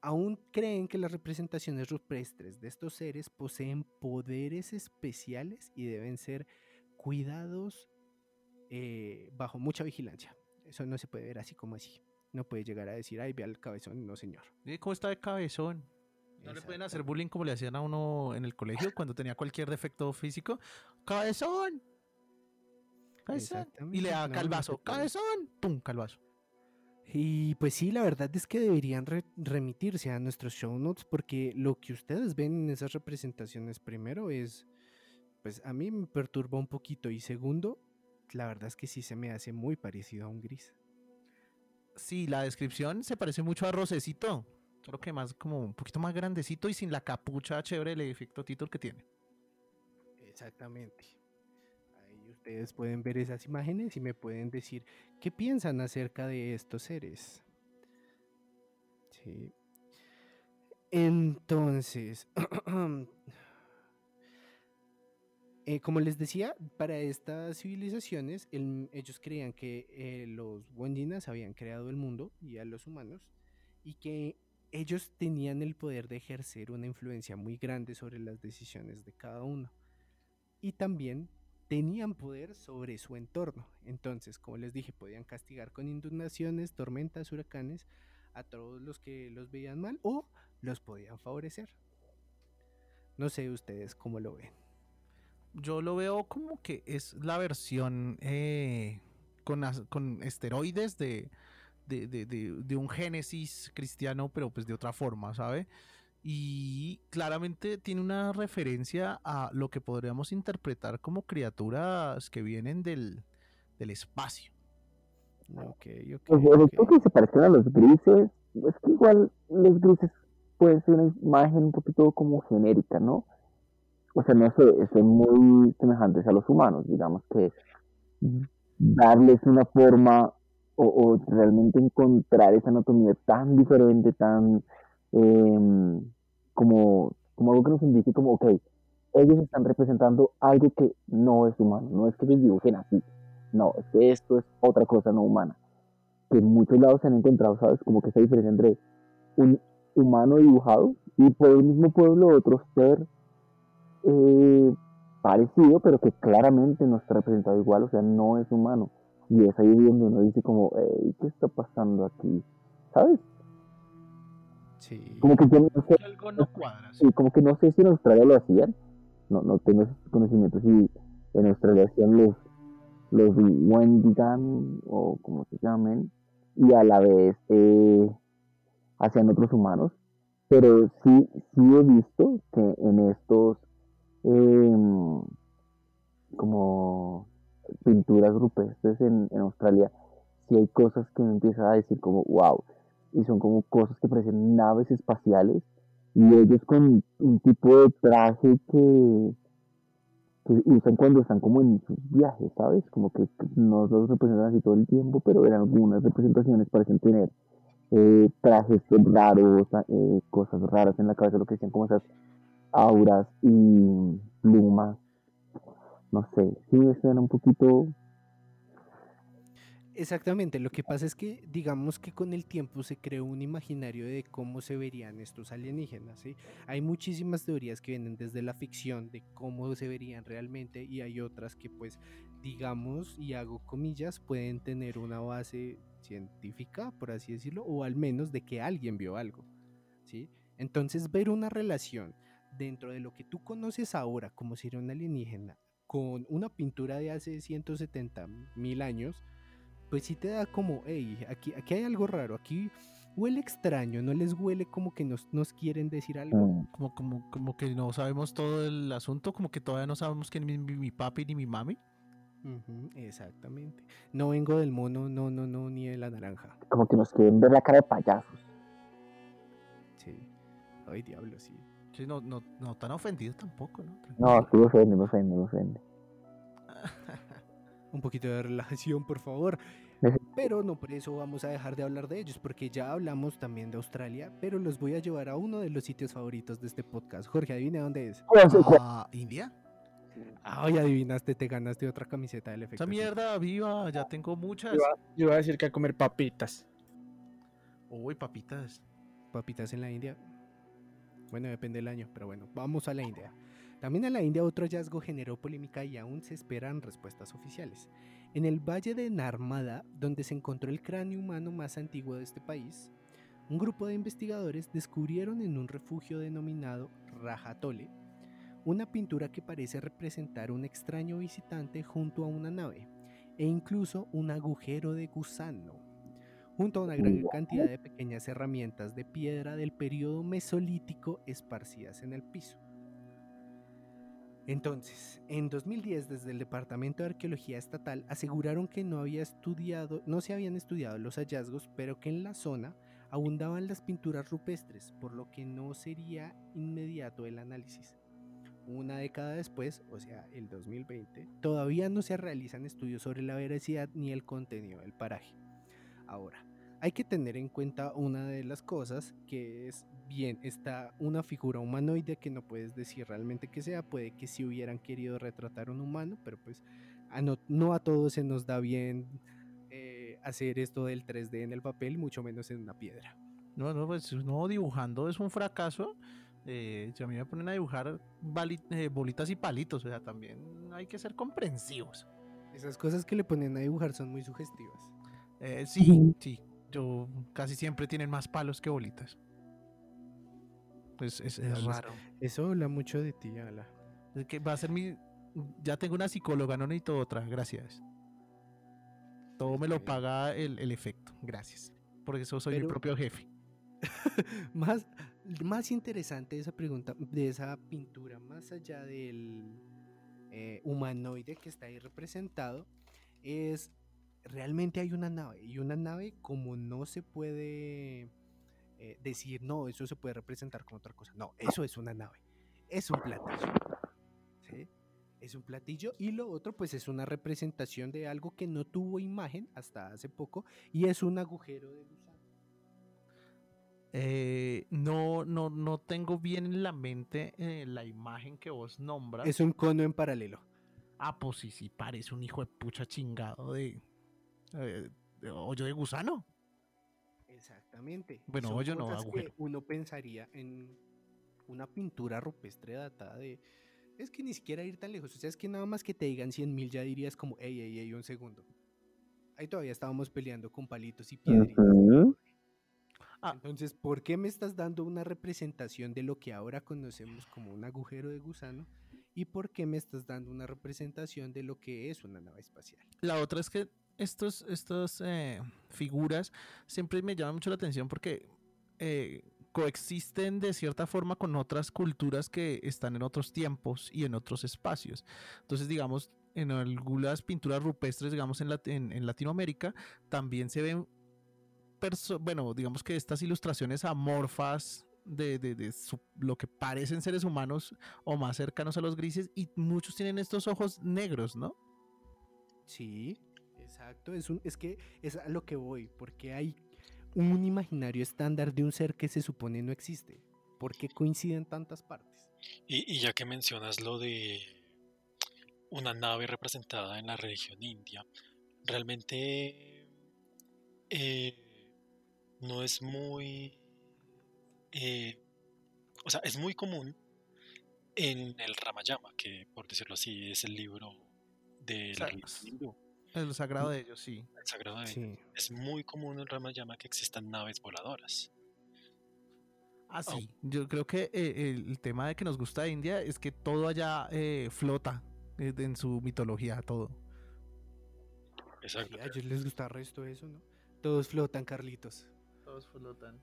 Aún creen que las representaciones rupestres de estos seres poseen poderes especiales y deben ser cuidados eh, bajo mucha vigilancia. Eso no se puede ver así como así. No puede llegar a decir, ay, ve al cabezón, no señor. ¿Cómo está de cabezón? ¿No le pueden hacer bullying como le hacían a uno en el colegio cuando tenía cualquier defecto físico? ¡Cabezón! ¡Cabezón! Y le da no, no se calvazo. ¡Cabezón! ¡Pum! Calvazo. Y pues sí, la verdad es que deberían re- remitirse a nuestros show notes porque lo que ustedes ven en esas representaciones primero es, pues a mí me perturba un poquito y segundo, la verdad es que sí se me hace muy parecido a un gris. Sí, la descripción se parece mucho a Rosecito. Solo que más como un poquito más grandecito y sin la capucha chévere del efecto Titor que tiene. Exactamente. Ahí ustedes pueden ver esas imágenes y me pueden decir qué piensan acerca de estos seres. Sí. Entonces, eh, como les decía, para estas civilizaciones, el- ellos creían que eh, los Wendinas habían creado el mundo y a los humanos y que ellos tenían el poder de ejercer una influencia muy grande sobre las decisiones de cada uno y también tenían poder sobre su entorno. Entonces, como les dije, podían castigar con inundaciones, tormentas, huracanes a todos los que los veían mal o los podían favorecer. No sé ustedes cómo lo ven. Yo lo veo como que es la versión eh, con, as- con esteroides de, de, de- de- de un génesis cristiano, pero pues de otra forma, ¿sabe? Y claramente tiene una referencia a lo que podríamos interpretar como criaturas que vienen del, del espacio. Ok, ok, Pues el ok. hecho que se parezcan a los grises, es que igual los grises pueden ser una imagen un poquito como genérica, ¿no? O sea, no sé, son muy semejantes a los humanos, digamos que darles una forma o, o realmente encontrar esa anatomía tan diferente, tan em, como, como algo que nos indique como, ok, ellos están representando algo que no es humano, no es que ellos dibujen así, no, es que esto es otra cosa no humana que en muchos lados se han encontrado, ¿sabes? Como que esa diferencia entre un humano dibujado y por el mismo pueblo otro ser eh, parecido, pero que claramente no está representado igual, o sea, no es humano. Y es ahí donde uno dice como, "Ey, ¿qué está pasando aquí? ¿Sabes? Sí. Como que yo no sé, Algo no cuadra. sí, como que no sé si en Australia lo hacían, no, no tengo esos conocimientos si en Australia hacían los, los Wendigan o como se llamen, y a la vez eh, hacían otros humanos, pero sí, sí he visto que en estos em, como pinturas rupestres en, en Australia, sí hay cosas que me empiezan a decir como wow, y son como cosas que parecen naves espaciales, y ellos con un tipo de traje que, que usan cuando están como en sus viajes, ¿sabes? Como que no los representan así todo el tiempo, pero en algunas representaciones parecen tener eh, trajes raros, eh, cosas raras en la cabeza, lo que decían como esas auras y plumas. no sé, sí me suena un poquito Exactamente, lo que pasa es que digamos que con el tiempo se creó un imaginario de cómo se verían estos alienígenas, ¿sí? Hay muchísimas teorías que vienen desde la ficción de cómo se verían realmente y hay otras que pues digamos y hago comillas pueden tener una base científica, por así decirlo, o al menos de que alguien vio algo, ¿sí? Entonces ver una relación dentro de lo que tú conoces ahora como si era un alienígena con una pintura de hace 170 mil años, pues sí te da como, hey, aquí, aquí hay algo raro, aquí huele extraño, no les huele como que nos, nos quieren decir algo. mm, Como, como, como que no sabemos todo el asunto, como que todavía no sabemos quién es mi, mi papi ni mi mami. Exactamente. No vengo del mono, no, no, no, ni de la naranja. como que nos quieren ver la cara de payasos. Sí. Ay, diablo, sí. Sí, no, no, no tan ofendido tampoco, ¿no? No, sí me ofende, me ofende, me ofende. Un poquito de relajación, por favor. Pero no por eso vamos a dejar de hablar de ellos, porque ya hablamos también de Australia, pero los voy a llevar a uno de los sitios favoritos de este podcast. Jorge, adivina dónde es. Ah, ¿India? Ay, adivinaste, te ganaste otra camiseta del efecto. Esa mierda, viva, ya tengo muchas. Yo iba, yo iba a decir que a comer papitas. Uy, papitas. papitas en la India. Bueno, depende del año, pero bueno, vamos a la India. También en la India otro hallazgo generó polémica y aún se esperan respuestas oficiales. En el valle de Narmada, donde se encontró el cráneo humano más antiguo de este país, un grupo de investigadores descubrieron en un refugio denominado Rajatole una pintura que parece representar un extraño visitante junto a una nave e incluso un agujero de gusano junto a una gran cantidad de pequeñas herramientas de piedra del periodo mesolítico esparcidas en el piso. Entonces, en 2010 desde el Departamento de Arqueología Estatal aseguraron que no había estudiado, no se habían estudiado los hallazgos, pero que en la zona abundaban las pinturas rupestres, por lo que no sería inmediato el análisis. Una década después, o sea, el 2020, todavía no se realizan estudios sobre la veracidad ni el contenido del paraje. Ahora, hay que tener en cuenta una de las cosas que es bien, está una figura humanoide que no puedes decir realmente que sea, puede que si hubieran querido retratar un humano, pero pues a no, no a todos se nos da bien eh, hacer esto del 3D en el papel, mucho menos en una piedra. No, no, pues no, dibujando es un fracaso. Eh, si a mí me ponen a dibujar eh, bolitas y palitos, o sea, también hay que ser comprensivos. Esas cosas que le ponen a dibujar son muy sugestivas. Eh, sí, sí, yo casi siempre tienen más palos que bolitas. Pues es, es raro. Eso habla mucho de ti, Ala. Es que va a ser mi. Ya tengo una psicóloga, no necesito otra, gracias. Todo me lo paga el, el efecto, gracias. Por eso soy mi Pero- propio jefe. más, más interesante esa pregunta, de esa pintura, más allá del eh, humanoide que está ahí representado, es realmente hay una nave. Y una nave como no se puede eh, decir, no, eso se puede representar como otra cosa. No, eso es una nave. Es un platillo. ¿sí? Es un platillo. Y lo otro, pues es una representación de algo que no tuvo imagen hasta hace poco. Y es un agujero de gusano. Eh, no, no, no tengo bien en la mente eh, la imagen que vos nombras. Es un cono en paralelo. Ah, pues sí, sí, parece un hijo de pucha chingado de, eh, de hoyo de gusano. Exactamente. Bueno, Son hoyo no, cosas que agujero. uno pensaría en una pintura rupestre datada de. Es que ni siquiera ir tan lejos. O sea, es que nada más que te digan 100 mil ya dirías como, ey, ey, ey, un segundo. Ahí todavía estábamos peleando con palitos y piedritas. Ah. Entonces, ¿por qué me estás dando una representación de lo que ahora conocemos como un agujero de gusano? ¿Y por qué me estás dando una representación de lo que es una nave espacial? La otra es que estos, estas eh, figuras siempre me llaman mucho la atención porque eh, coexisten de cierta forma con otras culturas que están en otros tiempos y en otros espacios. Entonces, digamos, en algunas pinturas rupestres, digamos, en, Lat- en- en Latinoamérica, también se ven, bueno, digamos que estas ilustraciones amorfas de, lo que parecen seres humanos o más cercanos a los grises y muchos tienen estos ojos negros, ¿no? Sí, exacto. Es, un, es que es a lo que voy, porque hay un imaginario estándar de un ser que se supone no existe. ¿Por qué coinciden tantas partes? Y, y ya que mencionas lo de una nave representada en la religión india. Realmente eh, no es muy... eh, o sea, es muy común en el Ramayana, que por decirlo así es el libro de la religión hindú, El sagrado de ellos, sí. el sagrado de Sí. Es muy común en el Ramayana que existan naves voladoras. Ah, sí. Yo creo que eh, el, tema de que nos gusta de India es que todo allá eh, flota eh, en su mitología, todo. Exacto. Sí, a ellos les gusta el resto eso, ¿no? Todos flotan, Carlitos. Todos flotan.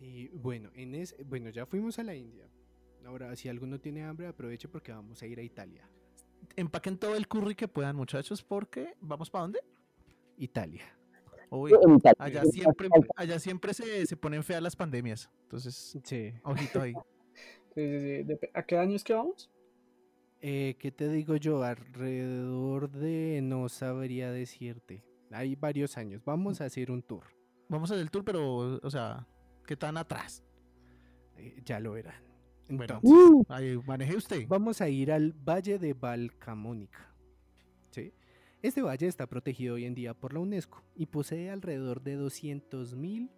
Y bueno, en ese, bueno, ya fuimos a la India. Ahora, si alguno tiene hambre, aproveche porque vamos a ir a Italia. Empaquen todo el curry que puedan, muchachos, porque ¿vamos para dónde? Italia. Uy, allá siempre, allá siempre se, se ponen feas las pandemias. Entonces, Sí. ojito ahí. Sí, sí, sí. Dep- ¿A qué años que vamos? Eh, ¿Qué te digo yo? Alrededor de... No sabría decirte. Hay varios años. Vamos a hacer un tour. Vamos a hacer el tour, pero, o sea, ¿qué tan atrás? Eh, ya lo verán. Bueno. Entonces, Uh, Ahí, maneje usted. vamos a ir al Valle de Valcamónica. ¿sí? Este valle está protegido hoy en día por la UNESCO y posee alrededor de 200.000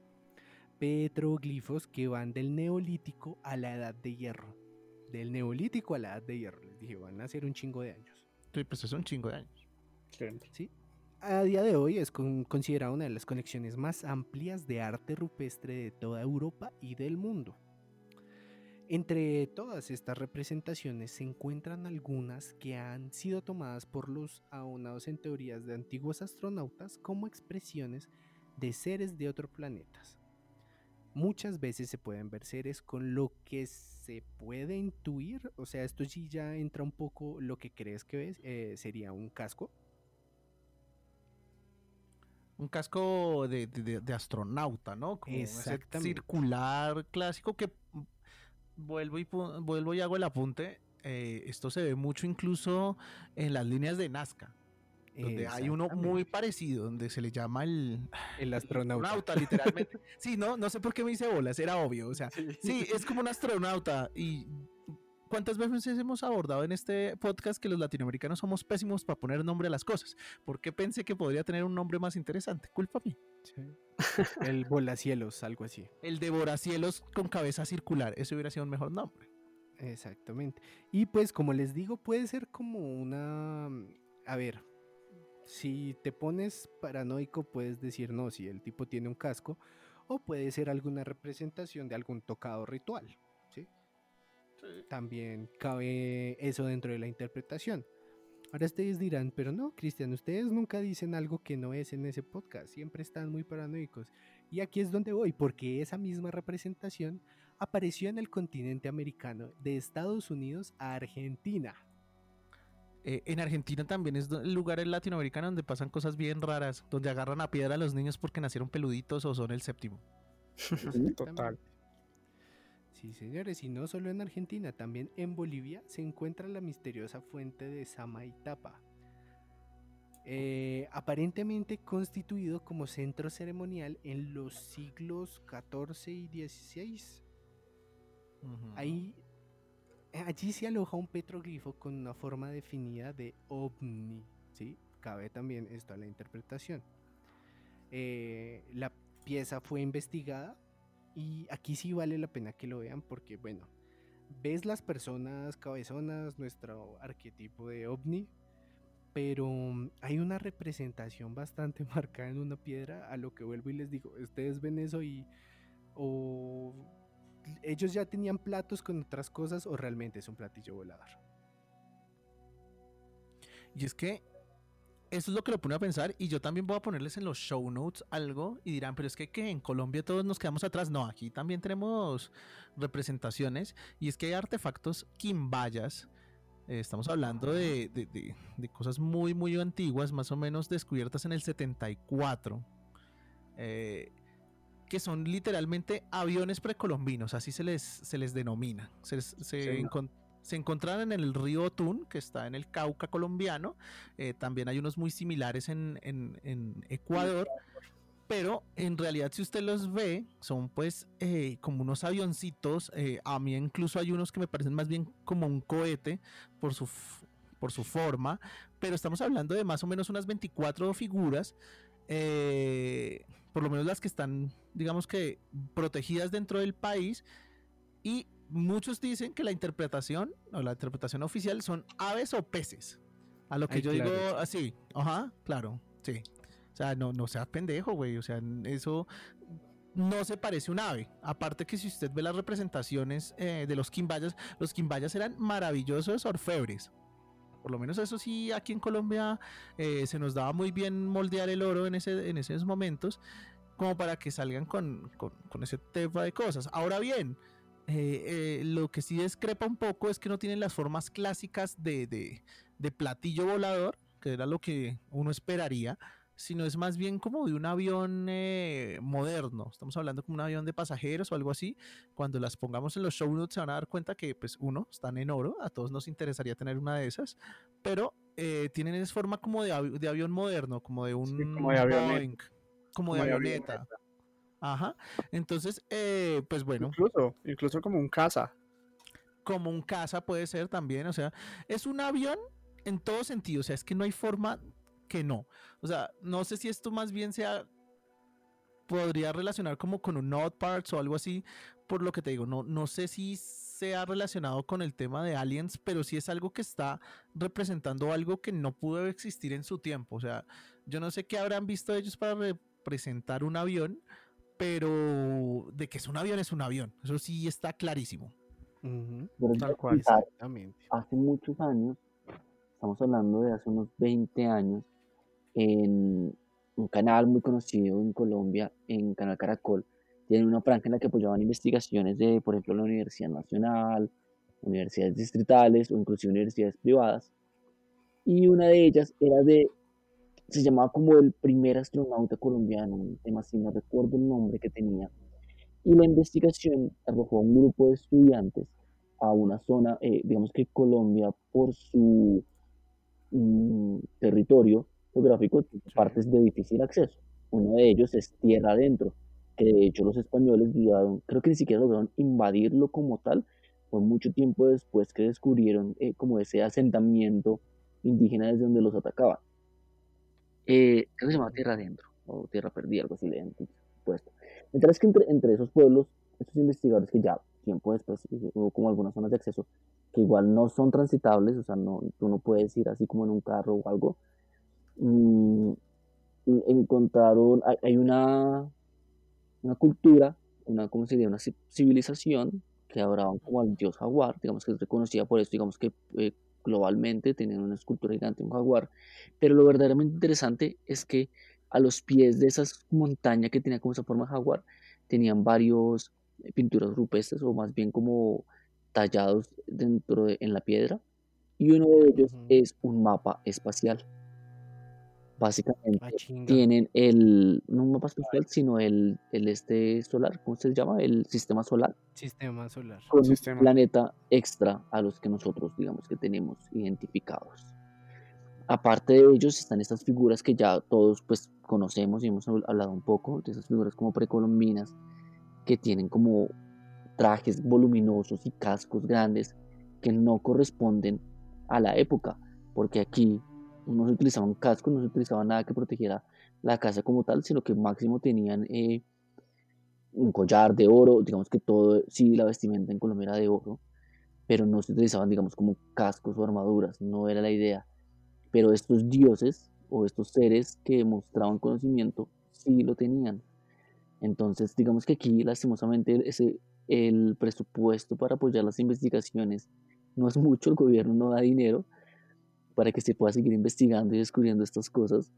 petroglifos que van del Neolítico a la Edad de Hierro. Del Neolítico a la Edad de Hierro. Les dije, van a ser un chingo de años. Sí, pues es un chingo de años. Excelente. ¿sí? A día de hoy es con- considerada una de las colecciones más amplias de arte rupestre de toda Europa y del mundo. Entre todas estas representaciones se encuentran algunas que han sido tomadas por los aunados en teorías de antiguos astronautas como expresiones de seres de otros planetas. Muchas veces se pueden ver seres con lo que se puede intuir, o sea, esto sí ya entra un poco lo que crees que ves, eh, sería un casco, Un casco de, de- de- de astronauta, ¿no? Como ese circular clásico que vuelvo y, vuelvo y hago el apunte. eh, esto se ve mucho incluso en las líneas de Nazca, donde hay uno muy parecido, donde se le llama el El astronauta. astronauta, literalmente. sí, no, no sé por qué me hice bolas, era obvio. O sea, sí, es como un astronauta. Y ¿cuántas veces hemos abordado en este podcast que los latinoamericanos somos pésimos para poner nombre a las cosas? ¿Por qué pensé que podría tener un nombre más interesante? Culpa mía. Sí. El volacielos, algo así. El devoracielos con cabeza circular. Ese hubiera sido un mejor nombre. Exactamente. Y pues como les digo, puede ser como una... A ver, si te pones paranoico puedes decir no, si el tipo tiene un casco, o puede ser alguna representación de algún tocado ritual. ¿sí? También cabe eso dentro de la interpretación. Ahora ustedes dirán, pero no, Cristian, ustedes nunca dicen algo que no es en ese podcast, siempre están muy paranoicos. Y aquí es donde voy, porque esa misma representación apareció en el continente americano, de Estados Unidos a Argentina. Eh, en Argentina también es el lugar en latinoamericano donde pasan cosas bien raras, donde agarran a piedra a los niños porque nacieron peluditos o son el séptimo. Total. Sí, señores, y no solo en Argentina, también en Bolivia se encuentra la misteriosa fuente de Samaitapa. eh, aparentemente constituido como centro ceremonial en los siglos XIV y XVI. Ahí, allí se aloja un petroglifo con una forma definida de ovni, ¿sí? Cabe también esto a la interpretación. Eh, la pieza fue investigada y aquí sí vale la pena que lo vean porque, bueno, ves las personas cabezonas, nuestro arquetipo de ovni, pero mm, hay una representación bastante marcada en una piedra a lo que vuelvo y les digo, ustedes ven eso y o ellos ya tenían platos con otras cosas o realmente es un platillo volador. Y es que eso es lo que lo pone a pensar y yo también voy a ponerles en los show notes algo y dirán, pero es que, que en Colombia todos nos quedamos atrás. No, aquí también tenemos representaciones y es que hay artefactos quimbayas. eh, estamos hablando de, de- de- de cosas muy, muy antiguas, más o menos descubiertas en el 74. eh, que son literalmente aviones precolombinos, así se les, se les denomina. Se, les- se Sí. Se encontraron en el río Otún, que está en el Cauca colombiano. eh, también hay unos muy similares en, Ecuador. Pero en realidad, si usted los ve, son pues eh, como unos avioncitos. eh, a mí incluso hay unos que me parecen más bien como un cohete por su, por su forma, pero estamos hablando de más o menos unas 24 figuras, por lo menos las que están, digamos que, protegidas dentro del país, y muchos dicen que la interpretación o la interpretación oficial son aves o peces. A lo que Ay, yo claro. digo así, ajá, claro, sí. O sea, no, no seas pendejo, güey. O sea, eso no se parece a un ave. Aparte que si usted ve las representaciones eh, de los quimbayas, los quimbayas eran maravillosos orfebres. Por lo menos eso sí, aquí en Colombia eh, se nos daba muy bien moldear el oro en, ese, en esos momentos, como para que salgan con, con, con ese tipo de cosas. Ahora bien, eh, eh, lo que sí discrepa un poco es que no tienen las formas clásicas de, de, de platillo volador, que era lo que uno esperaría, sino es más bien como de un avión eh, moderno. Estamos hablando como un avión de pasajeros o algo así. Cuando las pongamos en los show notes se van a dar cuenta que, pues, uno, están en oro. A todos nos interesaría tener una de esas. Pero eh, tienen esa forma como de, avi- de avión moderno, como de un Sí, como de avioneta. Boeing, como de Como de avioneta. Ajá. Entonces, eh, pues bueno, Incluso, incluso como un caza. como un caza puede ser también, o sea, es un avión en todo sentido, o sea, es que no hay forma que no. O sea, no sé si esto más bien sea podría relacionar como con un Not Parts o algo así, por lo que te digo, no, no sé si sea relacionado con el tema de aliens, pero sí es algo que está representando algo que no pudo existir en su tiempo. O sea, yo no sé qué habrán visto ellos para representar un avión, pero de que es un avión es un avión, eso sí está clarísimo. Pero Tal cual. Exactamente. hace muchos años, estamos hablando de hace unos 20 años, en un canal muy conocido en Colombia, en Canal Caracol, tienen una franja en la que apoyaban investigaciones de, por ejemplo, la Universidad Nacional, universidades distritales o inclusive universidades privadas. Y una de ellas era de, se llamaba como el primer astronauta colombiano, un tema así, no recuerdo el nombre que tenía. Y la investigación arrojó a un grupo de estudiantes a una zona, eh, digamos que Colombia por su mm, territorio geográfico tiene partes de difícil acceso. Uno de ellos es tierra adentro, que de hecho los españoles dudaron, creo que ni siquiera lograron invadirlo como tal, fue mucho tiempo después que descubrieron eh, como ese asentamiento indígena desde donde los atacaban. Eh, que se llama tierra adentro, o tierra perdida, algo así le puesto. Mientras que entre, entre esos pueblos, estos investigadores que ya tiempo después eh, hubo como algunas zonas de acceso que igual no son transitables, o sea, no, tú no puedes ir así como en un carro o algo. Mm, encontraron, hay, hay una, una cultura, una, ¿cómo se diría? Una ci- civilización que adoraban como al dios jaguar, digamos que es reconocida por esto, digamos que eh, globalmente tenían una escultura gigante de un jaguar, pero lo verdaderamente interesante es que a los pies de esa montaña que tenía como esa forma de jaguar, tenían varios eh, pinturas rupestres o más bien como tallados dentro de, en la piedra y uno de ellos es un mapa espacial. Básicamente Ah, tienen el, no un mapa espacial, sino el, el este solar, ¿cómo se llama? El sistema solar, Sistema solar. con un Sistema. planeta extra a los que nosotros, digamos, que tenemos identificados. Aparte de ellos están estas figuras que ya todos pues conocemos y hemos habl- hablado un poco, de esas figuras como precolombinas, que tienen como trajes voluminosos y cascos grandes que no corresponden a la época, porque aquí no se utilizaban cascos, no se utilizaba nada que protegiera la casa como tal, sino que máximo tenían eh, un collar de oro, digamos que todo, sí, la vestimenta en Colombia era de oro, pero no se utilizaban, digamos, como cascos o armaduras, no era la idea. Pero estos dioses o estos seres que mostraban conocimiento, sí lo tenían. Entonces, digamos que aquí, lastimosamente, ese, el presupuesto para apoyar las investigaciones no es mucho, el gobierno no da dinero para que se pueda seguir investigando y descubriendo estas cosas,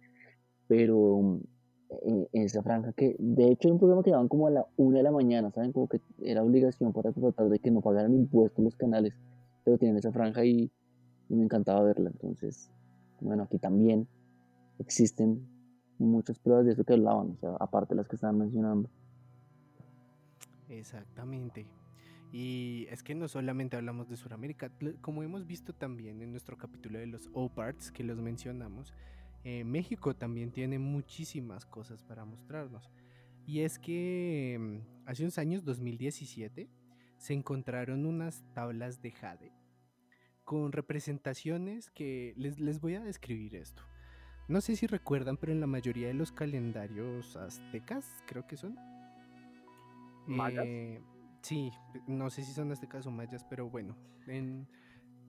pero eh, esa franja que, de hecho, era un programa que daban como a la una de la mañana, ¿saben? Como que era obligación para tratar de que no pagaran impuestos los canales, pero tienen esa franja y, y me encantaba verla, entonces, bueno, aquí también existen muchas pruebas de eso que hablaban, o sea, aparte de las que estaban mencionando. Exactamente. Y es que no solamente hablamos de Sudamérica, como hemos visto también en nuestro capítulo de los O-Parts que los mencionamos, eh, México también tiene muchísimas cosas para mostrarnos. Y es que mm, hace unos años, 2017, se encontraron unas tablas de jade con representaciones que les, les voy a describir esto. No sé si recuerdan, pero en la mayoría de los calendarios aztecas, creo que son. ¿Mayas? eh, sí, no sé si son aztecas o mayas, pero bueno. en-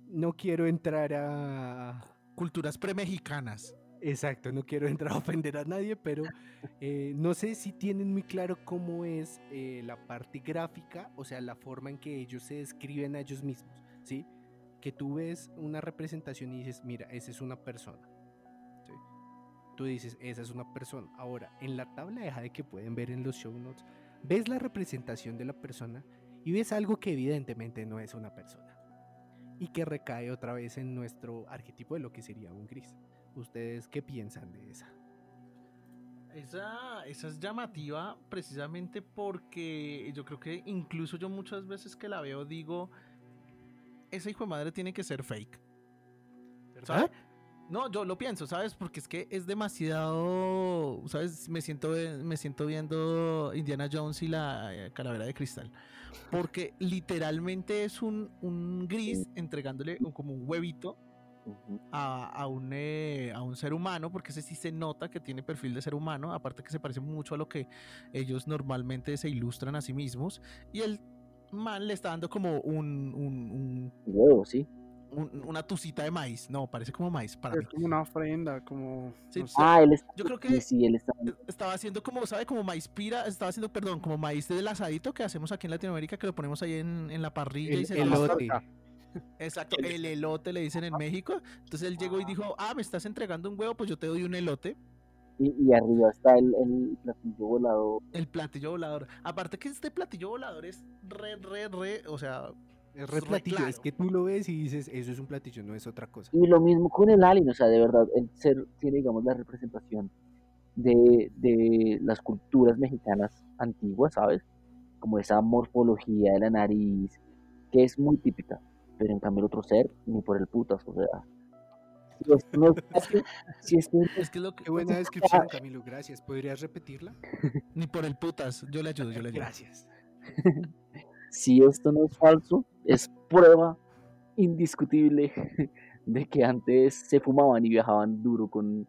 no quiero entrar a, Culturas premexicanas. Exacto, no quiero entrar a ofender a nadie, pero eh, no sé si tienen muy claro cómo es eh, la parte gráfica, o sea, la forma en que ellos se describen a ellos mismos, ¿sí? Que tú ves una representación y dices, mira, esa es una persona. ¿sí? Tú dices, esa es una persona. Ahora, en la tabla de Jade que pueden ver en los show notes, ves la representación de la persona y ves algo que evidentemente no es una persona. Y que recae otra vez en nuestro arquetipo de lo que sería un gris. ¿Ustedes qué piensan de esa? Esa, esa es llamativa precisamente porque yo creo que incluso yo muchas veces que la veo digo, esa hijo de madre tiene que ser fake. ¿Sabes? No, yo lo pienso, ¿sabes? Porque es que es demasiado, ¿sabes? Me siento, me siento viendo Indiana Jones y la eh, calavera de cristal. Porque literalmente es un, un gris entregándole un- como un huevito a, a un, eh, a un ser humano, porque ese sí se nota que tiene perfil de ser humano, aparte que se parece mucho a lo que ellos normalmente se ilustran a sí mismos, y el man le está dando como un, un- Huevo, sí. Un- un- una tucita de maíz, no, parece como maíz para mí. Es como una ofrenda, como... Sí, no sé. Ah, él está. Yo creo que sí, sí, él está. estaba haciendo como, ¿sabe? Como maíz pira, estaba haciendo, perdón, como maíz del asadito que hacemos aquí en Latinoamérica, que lo ponemos ahí en, en la parrilla y El se elote. Exacto, el elote le dicen en México. Entonces él llegó y dijo, ah, me estás entregando un huevo, pues yo te doy un elote. Y, y arriba está el, el platillo volado. El platillo volador. Aparte que este platillo volador es re, re, re, o sea, Es re re platillo, es claro. que tú lo ves y dices, eso es un platillo, no es otra cosa. Y lo mismo con el alien, o sea, de verdad, el ser tiene, digamos, la representación de, de las culturas mexicanas antiguas, ¿sabes? Como esa morfología de la nariz, que es muy típica, pero en cambio el otro ser, ni por el putas, o sea. Si esto no es si no es que es lo que... Qué buena descripción, Camilo, gracias. ¿Podrías repetirla? Ni por el putas, yo le ayudo, yo le ayudo. Gracias. si esto no es falso, es prueba indiscutible de que antes se fumaban y viajaban duro con,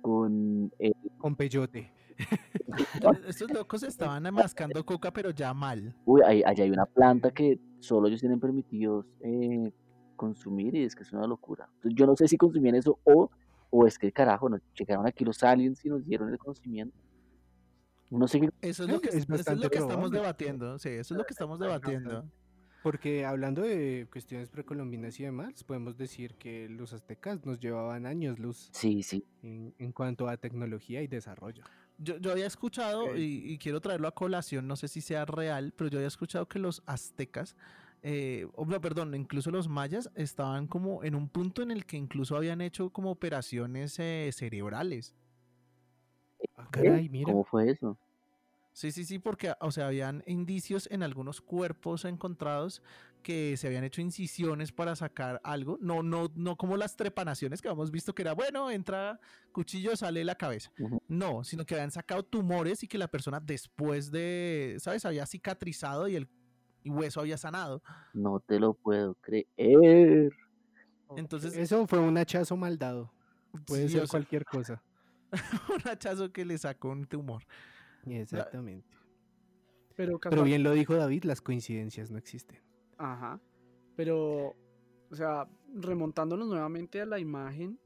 con el Con peyote. Estos locos estaban mascando coca, pero ya mal. Uy, ahí- allá hay una planta que solo ellos tienen permitidos eh, consumir y es que es una locura. Entonces, yo no sé si consumían eso o, o es que carajo, nos llegaron aquí los aliens y nos dieron el conocimiento. No sé qué. Eso es Creo lo que, que es eso es lo que estamos debatiendo. Sí, eso es lo que estamos debatiendo. Porque hablando de cuestiones precolombinas y demás, podemos decir que los aztecas nos llevaban años luz Sí, sí. en, en cuanto a tecnología y desarrollo. Yo, yo había escuchado, y, y quiero traerlo a colación, no sé si sea real, pero yo había escuchado que los aztecas, eh, o no, perdón, incluso los mayas, estaban como en un punto en el que incluso habían hecho como operaciones eh, cerebrales. Ah, caray, mira. ¿Cómo fue eso? Sí, sí, sí, porque, o sea, habían indicios en algunos cuerpos encontrados que se habían hecho incisiones para sacar algo, no, no, no como las trepanaciones que hemos visto que era, bueno, entra cuchillo, sale la cabeza. No, sino que habían sacado tumores y que la persona después de, ¿sabes? Había cicatrizado y el hueso había sanado. No te lo puedo creer. Entonces, Eso fue un hachazo mal dado. Puede sí, ser cualquier cosa. un hachazo que le sacó un tumor. Exactamente. Pero, Pero bien lo dijo David, las coincidencias no existen. Ajá. Pero, o sea, remontándonos nuevamente a la imagen,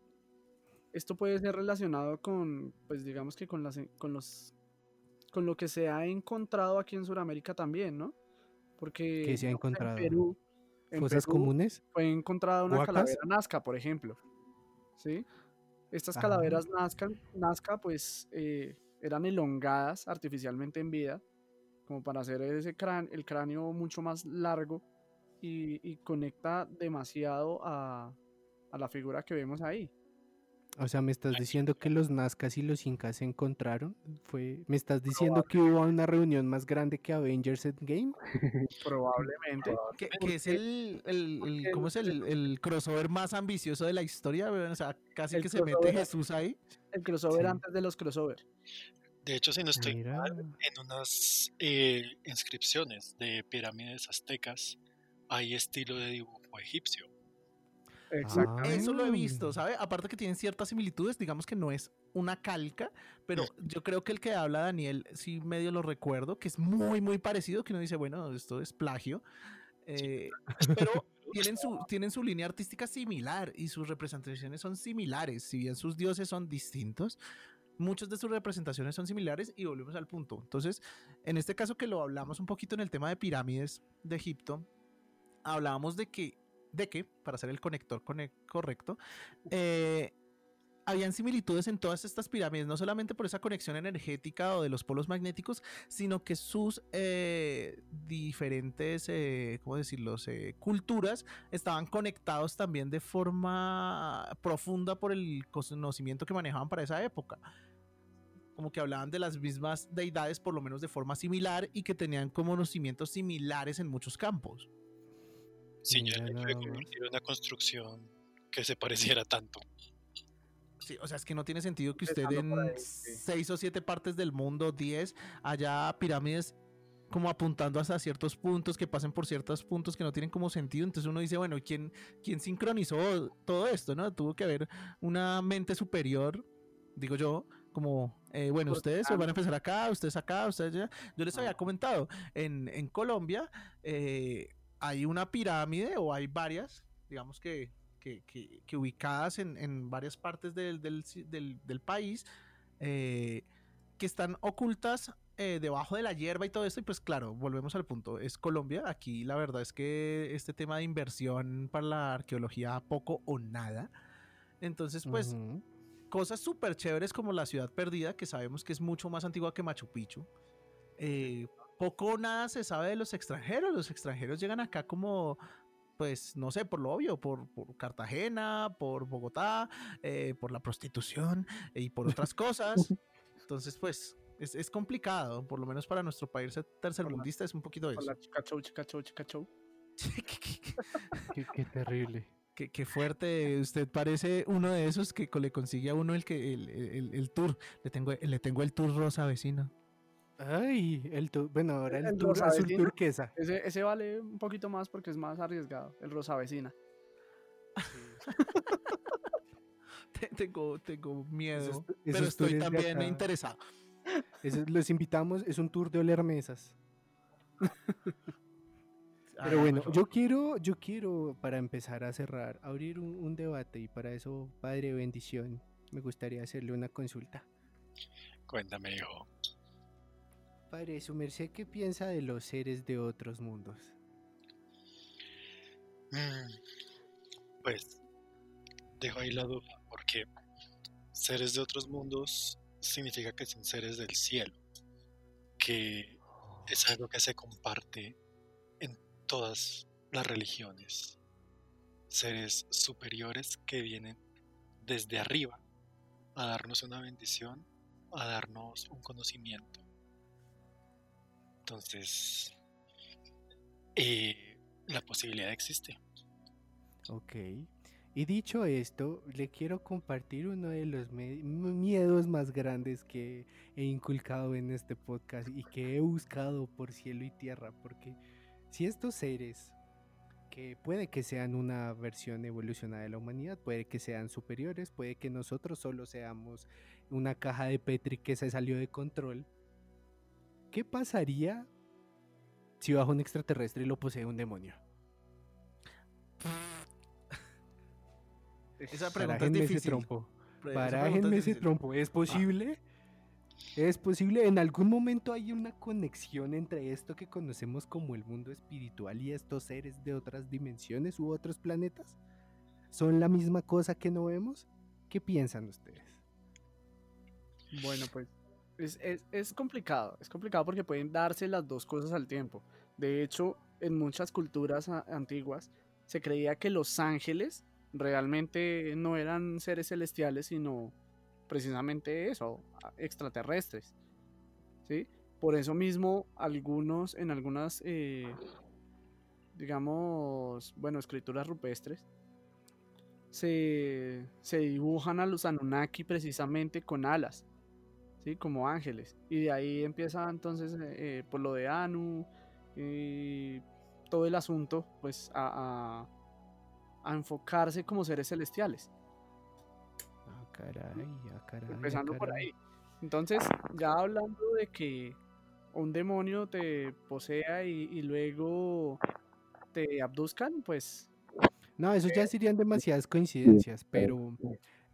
esto puede ser relacionado con, pues digamos que con las, con los, con lo que se ha encontrado aquí en Sudamérica también, ¿no? Porque ¿Qué se ha encontrado? En Perú, en ¿Cosas Perú comunes? fue encontrada una ¿Huacas? calavera Nazca, por ejemplo. ¿Sí? Estas calaveras Nazca, Nazca pues, eh, eran elongadas artificialmente en vida, como para hacer ese el cráneo mucho más largo y, conecta demasiado a la figura que vemos ahí. O sea, ¿me estás diciendo que los nazcas y los incas se encontraron? Fue, ¿Me estás diciendo que hubo una reunión más grande que Avengers Endgame? Probablemente. Que, que es el, el, el- ¿cómo es el, el crossover más ambicioso de la historia? O sea, casi El que se mete. Jesús ahí. El crossover Sí. antes de los crossover. De hecho, si no estoy Mira. mal, en unas eh, inscripciones de pirámides aztecas hay estilo de dibujo egipcio. Exacto. Eso lo he visto, ¿sabe? Aparte que tienen ciertas similitudes, digamos que no es una calca, pero yo creo que el que habla Daniel, sí medio lo recuerdo, que es muy, muy parecido, que uno dice, bueno, esto es plagio. eh, pero tienen su, tienen su línea artística similar y sus representaciones son similares, si bien sus dioses son distintos. Muchas de sus representaciones son similares y volvemos al punto. Entonces, en este caso que lo hablamos un poquito en el tema de pirámides de Egipto, hablábamos de que, de que para hacer el conector cone- correcto, eh, habían similitudes en todas estas pirámides, no solamente por esa conexión energética o de los polos magnéticos, sino que sus eh, diferentes, eh, ¿cómo decirlo?, Eh, culturas estaban conectados también de forma profunda por el conocimiento que manejaban para esa época. Como que hablaban de las mismas deidades, por lo menos de forma similar, y que tenían conocimientos similares en muchos campos. Mira el hecho de convertir una construcción que se pareciera tanto. Sí, o sea, es que no tiene sentido que usted en ahí, sí. seis o siete partes del mundo, 10, haya pirámides como apuntando hasta ciertos puntos, que pasen por ciertos puntos que no tienen como sentido. Entonces uno dice, bueno, ¿quién, quién sincronizó todo esto? no Tuvo que haber una mente superior, digo yo, como, eh, bueno, ustedes van a empezar acá, ustedes acá, ustedes allá. Yo les había comentado, en, en Colombia eh, hay una pirámide o hay varias, digamos que, que, que- que ubicadas en, en varias partes del, del ci- del- del país, eh, que están ocultas eh, debajo de la hierba y todo esto. Y pues claro, volvemos al punto, es Colombia. Aquí la verdad es que este tema de inversión para la arqueología poco o nada. Entonces pues cosas súper chéveres como la ciudad perdida, que sabemos que es mucho más antigua que Machu Picchu. Eh, poco o nada se sabe de los extranjeros. Los extranjeros llegan acá como, pues, no sé, por lo obvio, por, por Cartagena, por Bogotá, eh, por la prostitución y por otras cosas. Entonces, pues, es, es complicado, por lo menos para nuestro país tercermundista es un poquito eso. Hola, chica show, chica show, chica show. Qué, qué terrible. Qué, qué fuerte, usted parece uno de esos que le consigue a uno el que el, el- el tour. Le tengo, le tengo el tour rosa vecino. Ay, el tu- bueno, ahora el, rosa azul turquesa. Ese, ese vale un poquito más porque es más arriesgado. El rosa vecina. Te- Tengo, tengo miedo, Esos- pero estoy también interesado. Los invitamos, es un tour de oler mesas. Pero Ay, bueno, yo quiero, yo quiero, para empezar a cerrar, abrir un, un debate y para eso, Padre Bendición, me gustaría hacerle una consulta. Cuéntame, hijo. Padre, su merced, ¿qué piensa de los seres de otros mundos? Mm, Pues dejo ahí la duda, porque seres de otros mundos significa que son seres del cielo, que es algo que se comparte en todas las religiones. Seres superiores que vienen desde arriba a darnos una bendición, a darnos un conocimiento. Entonces, eh, la posibilidad existe. Ok. Y dicho esto, le quiero compartir uno de los miedos más grandes que he inculcado en este podcast y que he buscado por cielo y tierra, porque si estos seres, que puede que sean una versión evolucionada de la humanidad, puede que sean superiores, puede que nosotros solo seamos una caja de Petri que se salió de control, ¿qué pasaría si bajo un extraterrestre y lo posee un demonio? Esa pregunta es Barájenme ese difícil. trompo. Es Barájenme ese difícil. trompo. ¿Es posible? ¿Es posible? ¿En algún momento hay una conexión entre esto que conocemos como el mundo espiritual y estos seres de otras dimensiones u otros planetas? ¿Son la misma cosa que no vemos? ¿Qué piensan ustedes? Bueno, pues es, es- es complicado, es complicado porque pueden darse las dos cosas al tiempo. De hecho, en muchas culturas antiguas se creía que los ángeles realmente no eran seres celestiales, sino precisamente eso, extraterrestres. ¿sí? Por eso mismo, algunos, en algunas, eh, digamos, bueno, escrituras rupestres, se, se dibujan a los Anunnaki precisamente con alas. ¿Sí? Como ángeles. Y de ahí empieza entonces eh, eh, por lo de Anu y todo el asunto, pues a, a- a enfocarse como seres celestiales. Ah, caray, ah, caray, ah, empezando por ahí. Entonces, ya hablando de que un demonio te posea y, y luego te abduzcan, pues No, eso ya serían demasiadas coincidencias, pero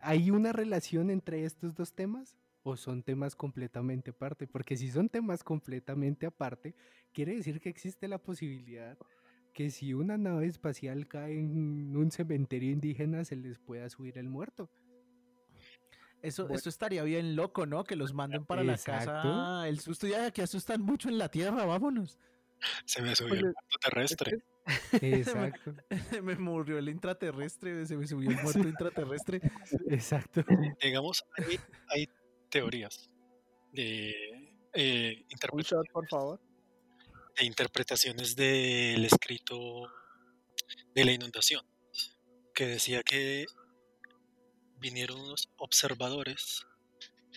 ¿hay una relación entre estos dos temas o son temas completamente aparte? Porque si son temas completamente aparte, quiere decir que existe la posibilidad que si una nave espacial cae en un cementerio indígena se les pueda subir el muerto. Eso, Bueno. eso estaría bien loco, ¿no? Que los manden para la casa. El susto ya que asustan mucho en la tierra, vámonos. Se me subió el muerto terrestre. Exacto, me murió el intraterrestre, se me subió el muerto intraterrestre. exacto. Digamos, hay, hay teorías de, eh, un interpretaciones, shot, por favor. de interpretaciones del escrito de la inundación, que decía que vinieron unos observadores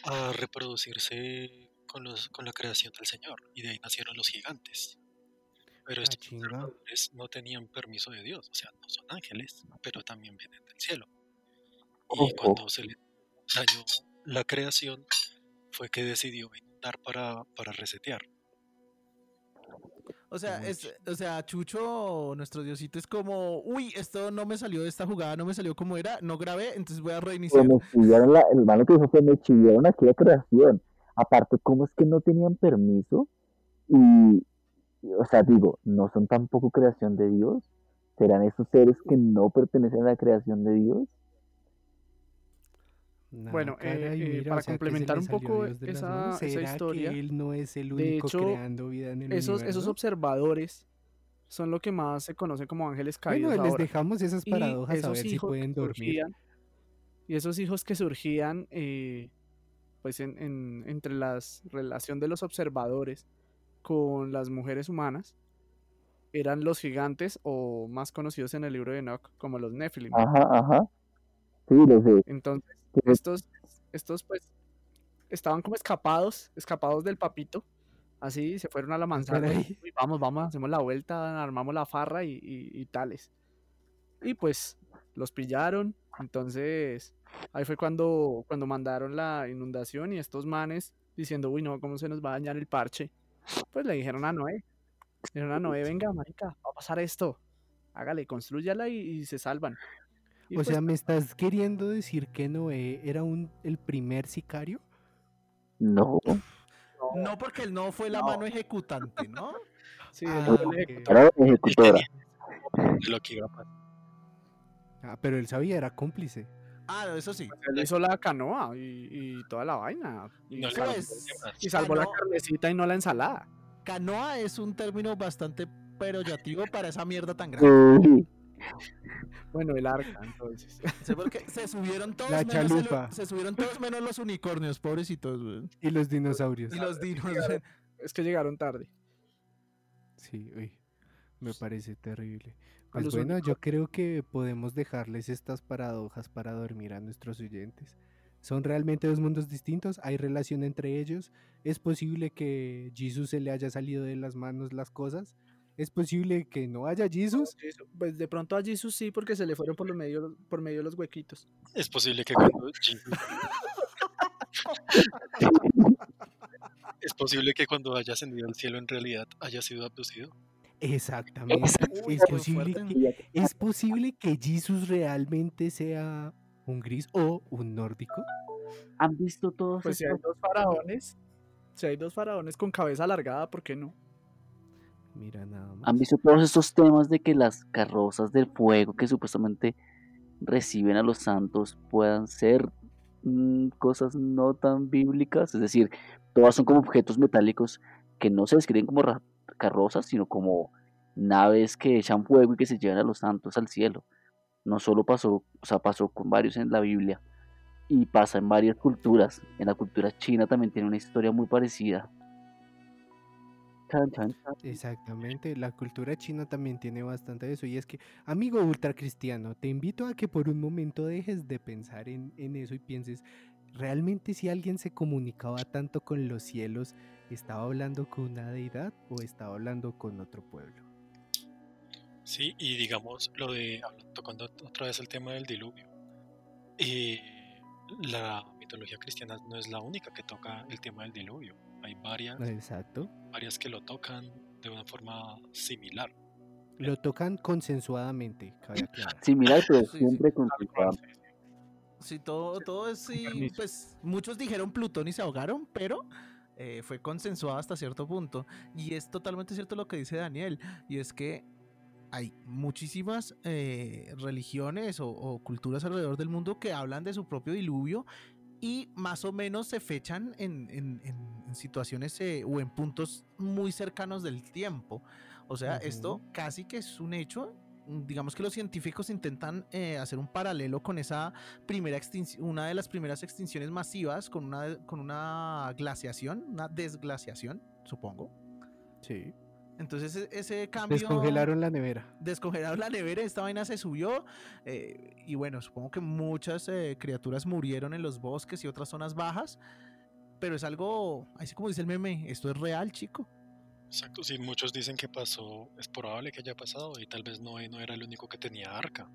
a reproducirse con, los, con la creación del Señor, y de ahí nacieron los gigantes. Pero Ah, estos observadores no tenían permiso de Dios, o sea, no son ángeles, pero también vienen del cielo. Y cuando se le dañó la creación, fue que decidió inundar para, para resetear. O sea, es, o sea, Chucho, nuestro diosito, es como, uy, esto no me salió de esta jugada, no me salió como era, no grabé, entonces voy a reiniciar. me chillaron la- el malo que dijo fue me chillaron aquí la creación. Aparte, ¿cómo es que no tenían permiso? Y, y, o sea, digo, ¿no son tampoco creación de Dios? ¿Serán esos seres que no pertenecen a la creación de Dios? No, Bueno, eh, caray, eh, mira, para o sea, complementar le un poco esa- manos. esa ¿Será historia, que él no es el de único hecho, creando vida en el Esos, esos observadores son lo que más se conoce como ángeles caídos Bueno, les ahora. dejamos esas paradojas a esos ver si pueden dormir. surgían- y esos hijos que surgían eh, pues en, en- entre la relación de los observadores con las mujeres humanas eran los gigantes o más conocidos en el libro de Enoch como los Nephilim. Ajá, ajá. Sí, los de... Entonces, estos, estos pues estaban como escapados, escapados del papito. Así se fueron a la manzana. caray. y vamos, vamos, hacemos la vuelta, armamos la farra y, y- y tales. Y pues los pillaron. Entonces, ahí fue cuando, cuando mandaron la inundación y estos manes diciendo, uy, no, ¿cómo se nos va a dañar el parche? Pues le dijeron a Noé. Le dijeron a Noé, venga, marica, va a pasar esto. Hágale, construyala y, y se salvan. Y O pues, sea, ¿me estás queriendo decir que Noé era un, el primer sicario? No, No porque él no fue la No. mano ejecutante, ¿no? sí, Ah, él fue el ok. ejecutor. era la Él ejecutora. lo que iba a pasar. Ah, pero él sabía, era cómplice. Ah, no, eso sí. Él hizo la canoa y, y toda la vaina. Y, No salvó, y la carnecita y no la ensalada. Canoa es un término bastante peyorativo para esa mierda tan grande. Bueno, el arca, entonces. Sí, porque se subieron todos La menos el- chalupa. se subieron todos menos los unicornios, pobrecitos, güey. Y los dinosaurios. Y los dinos. güey. es que llegaron tarde. Sí, uy, me parece terrible. Pues los bueno, yo creo que podemos dejarles estas paradojas para dormir a nuestros oyentes. Son realmente dos mundos distintos, hay relación entre ellos. Es posible que Jesus se le haya salido de las manos las cosas. Es posible que no haya Jesus. Pues de pronto a Jesus sí, porque se le fueron por, los medio, por medio de los huequitos. Es posible que cuando Jesus- Es posible que cuando haya ascendido al cielo en realidad haya sido abducido. Exactamente. Uy, es, posible que, es posible que Jesus realmente sea un gris o un nórdico. ¿Han visto todos Pues si hay dos faraones, si hay dos faraones con cabeza alargada, ¿por qué no? Mira nada más. ¿Han visto todos estos temas de que las carrozas del fuego que supuestamente reciben a los santos puedan ser mm, cosas no tan bíblicas? Es decir, todas son como objetos metálicos que no se describen como carrozas, sino como naves que echan fuego y que se llevan a los santos al cielo. No solo pasó, o sea, pasó con varios en la Biblia y pasa en varias culturas. En la cultura china también tiene una historia muy parecida. Chan, chan, chan. Exactamente, la cultura china también tiene bastante de eso. Y es que, amigo ultracristiano, te invito a que por un momento dejes de pensar en, en eso y pienses, ¿realmente si alguien se comunicaba tanto con los cielos, estaba hablando con una deidad o estaba hablando con otro pueblo? Sí, y digamos lo de, tocando otra vez el tema del diluvio, eh, la mitología cristiana no es la única que toca el tema del diluvio. Hay varias, Exacto. varias que lo tocan de una forma similar. Lo tocan consensuadamente, cabe. Similar, pero Sí, sí. siempre con Tal cual. Sí, todo, todo es sí, pues muchos dijeron Plutón y se ahogaron, pero eh, fue consensuado hasta cierto punto. Y es totalmente cierto lo que dice Daniel, y es que hay muchísimas eh, religiones o, o culturas alrededor del mundo que hablan de su propio diluvio y más o menos se fechan en, en- en- en situaciones eh, o en puntos muy cercanos del tiempo. O sea, esto casi que es un hecho. Digamos que los científicos intentan eh, hacer un paralelo con esa primera extinción, una de las primeras extinciones masivas con una, con una glaciación, una desglaciación, supongo. Sí. Entonces e- ese cambio... Descongelaron la nevera. descongelaron la nevera, esta vaina se subió eh, y bueno, supongo que muchas eh, criaturas murieron en los bosques y otras zonas bajas, pero es algo, así como dice el meme, esto es real, chico. Exacto, sí, muchos dicen que pasó, es probable que haya pasado y tal vez Noé no era el único que tenía arca.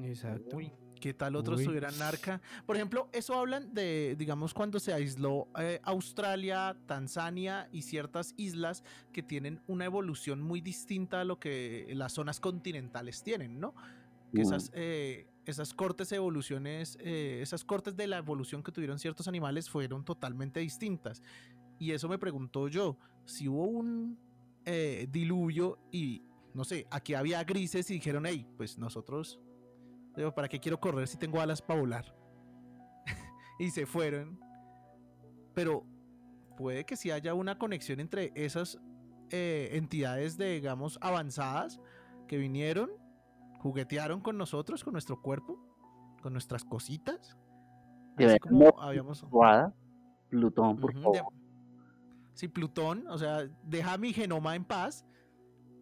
Exacto. Uy, ¿qué tal otros Uy. tuvieran arca? Por ejemplo, eso hablan de, digamos, cuando se aisló eh, Australia, Tanzania y ciertas islas que tienen una evolución muy distinta a lo que las zonas continentales tienen, ¿no? que esas, eh, esas cortes evoluciones, eh, esas cortes de la evolución que tuvieron ciertos animales fueron totalmente distintas. Y eso me preguntó yo, si hubo un eh, diluvio y, no sé, aquí había grises y dijeron, hey, pues nosotros, digo, ¿para qué quiero correr si tengo alas para volar? y se fueron. Pero puede que sí haya una conexión entre esas eh, entidades, de, digamos, avanzadas que vinieron juguetearon con nosotros, con nuestro cuerpo, con nuestras cositas. Así como habíamos. Plutón, por favor. Sí, Plutón, o sea, deja mi genoma en paz.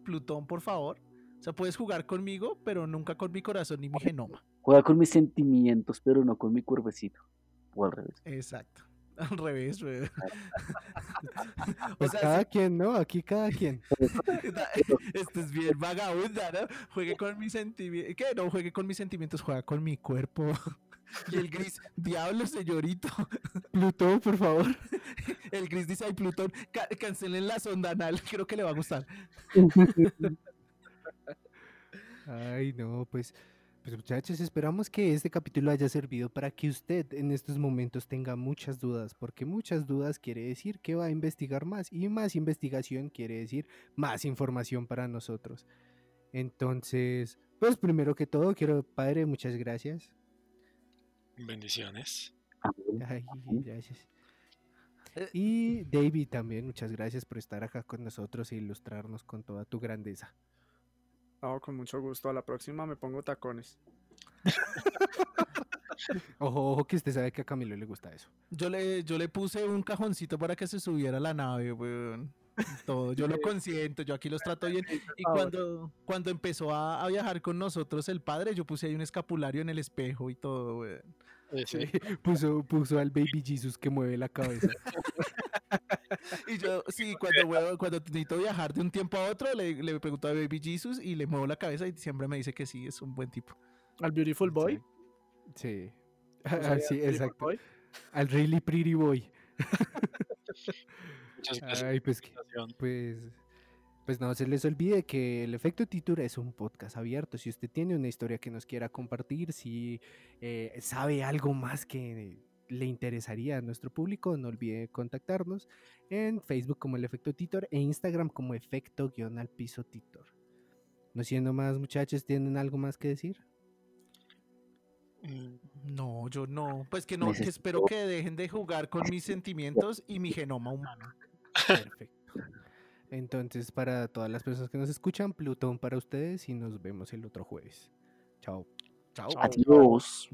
Plutón, por favor. O sea, puedes jugar conmigo, pero nunca con mi corazón ni mi genoma. Juega con mis sentimientos, pero no con mi cuerpecito. O al revés. Exacto. Al revés, güey. o Pues sea, cada sí, quien, ¿no? Aquí cada quien. este es bien vagabunda, ¿no? Juegue con mis sentimientos. ¿Qué? No, juegue con mis sentimientos, juega con mi cuerpo. Y el gris, diablo, señorito. Plutón, por favor. El gris dice, ay, Plutón, ca- cancelen la sonda anal, creo que le va a gustar. Ay, no, pues, pues muchachos, esperamos que este capítulo haya servido para que usted en estos momentos tenga muchas dudas, porque muchas dudas quiere decir que va a investigar más y más investigación quiere decir más información para nosotros. Entonces, pues primero que todo, quiero, padre, muchas gracias. Bendiciones. Ay, gracias. Eh. Y David también, muchas gracias por estar acá con nosotros e ilustrarnos con toda tu grandeza. No, con mucho gusto. A la próxima me pongo tacones. Ojo, ojo, que usted sabe que a Camilo le gusta eso. Yo le, yo le puse un cajoncito para que se subiera a la nave, weón. Todo, yo lo consiento, yo aquí los trato bien. Y cuando, cuando empezó a, a viajar con nosotros el padre, yo puse ahí un escapulario en el espejo y todo, weón. Sí, Puso, puso al Baby Jesus que mueve la cabeza. Y yo, sí, cuando, cuando necesito viajar de un tiempo a otro, le, le pregunto a Baby Jesus y le muevo la cabeza y siempre me dice que sí, es un buen tipo. Al Beautiful Boy. Sí. ¿No Ah, sí, exacto. Boy? Al Really Pretty Boy. muchas gracias. Ay, pues, pues, pues no se les olvide que el efecto Titura es un podcast abierto. Si usted tiene una historia que nos quiera compartir, si eh, sabe algo más que le interesaría a nuestro público, no olvide contactarnos en Facebook como el efecto Titor e Instagram como efecto guion al piso Titor. No siendo más, muchachos, ¿tienen algo más que decir? Mm, No, yo no. Pues que no, que espero que dejen de jugar con mis sentimientos y mi genoma humano. Perfecto. Entonces, para todas las personas que nos escuchan, Plutón para ustedes y nos vemos el otro jueves. Chao. Chao. Adiós.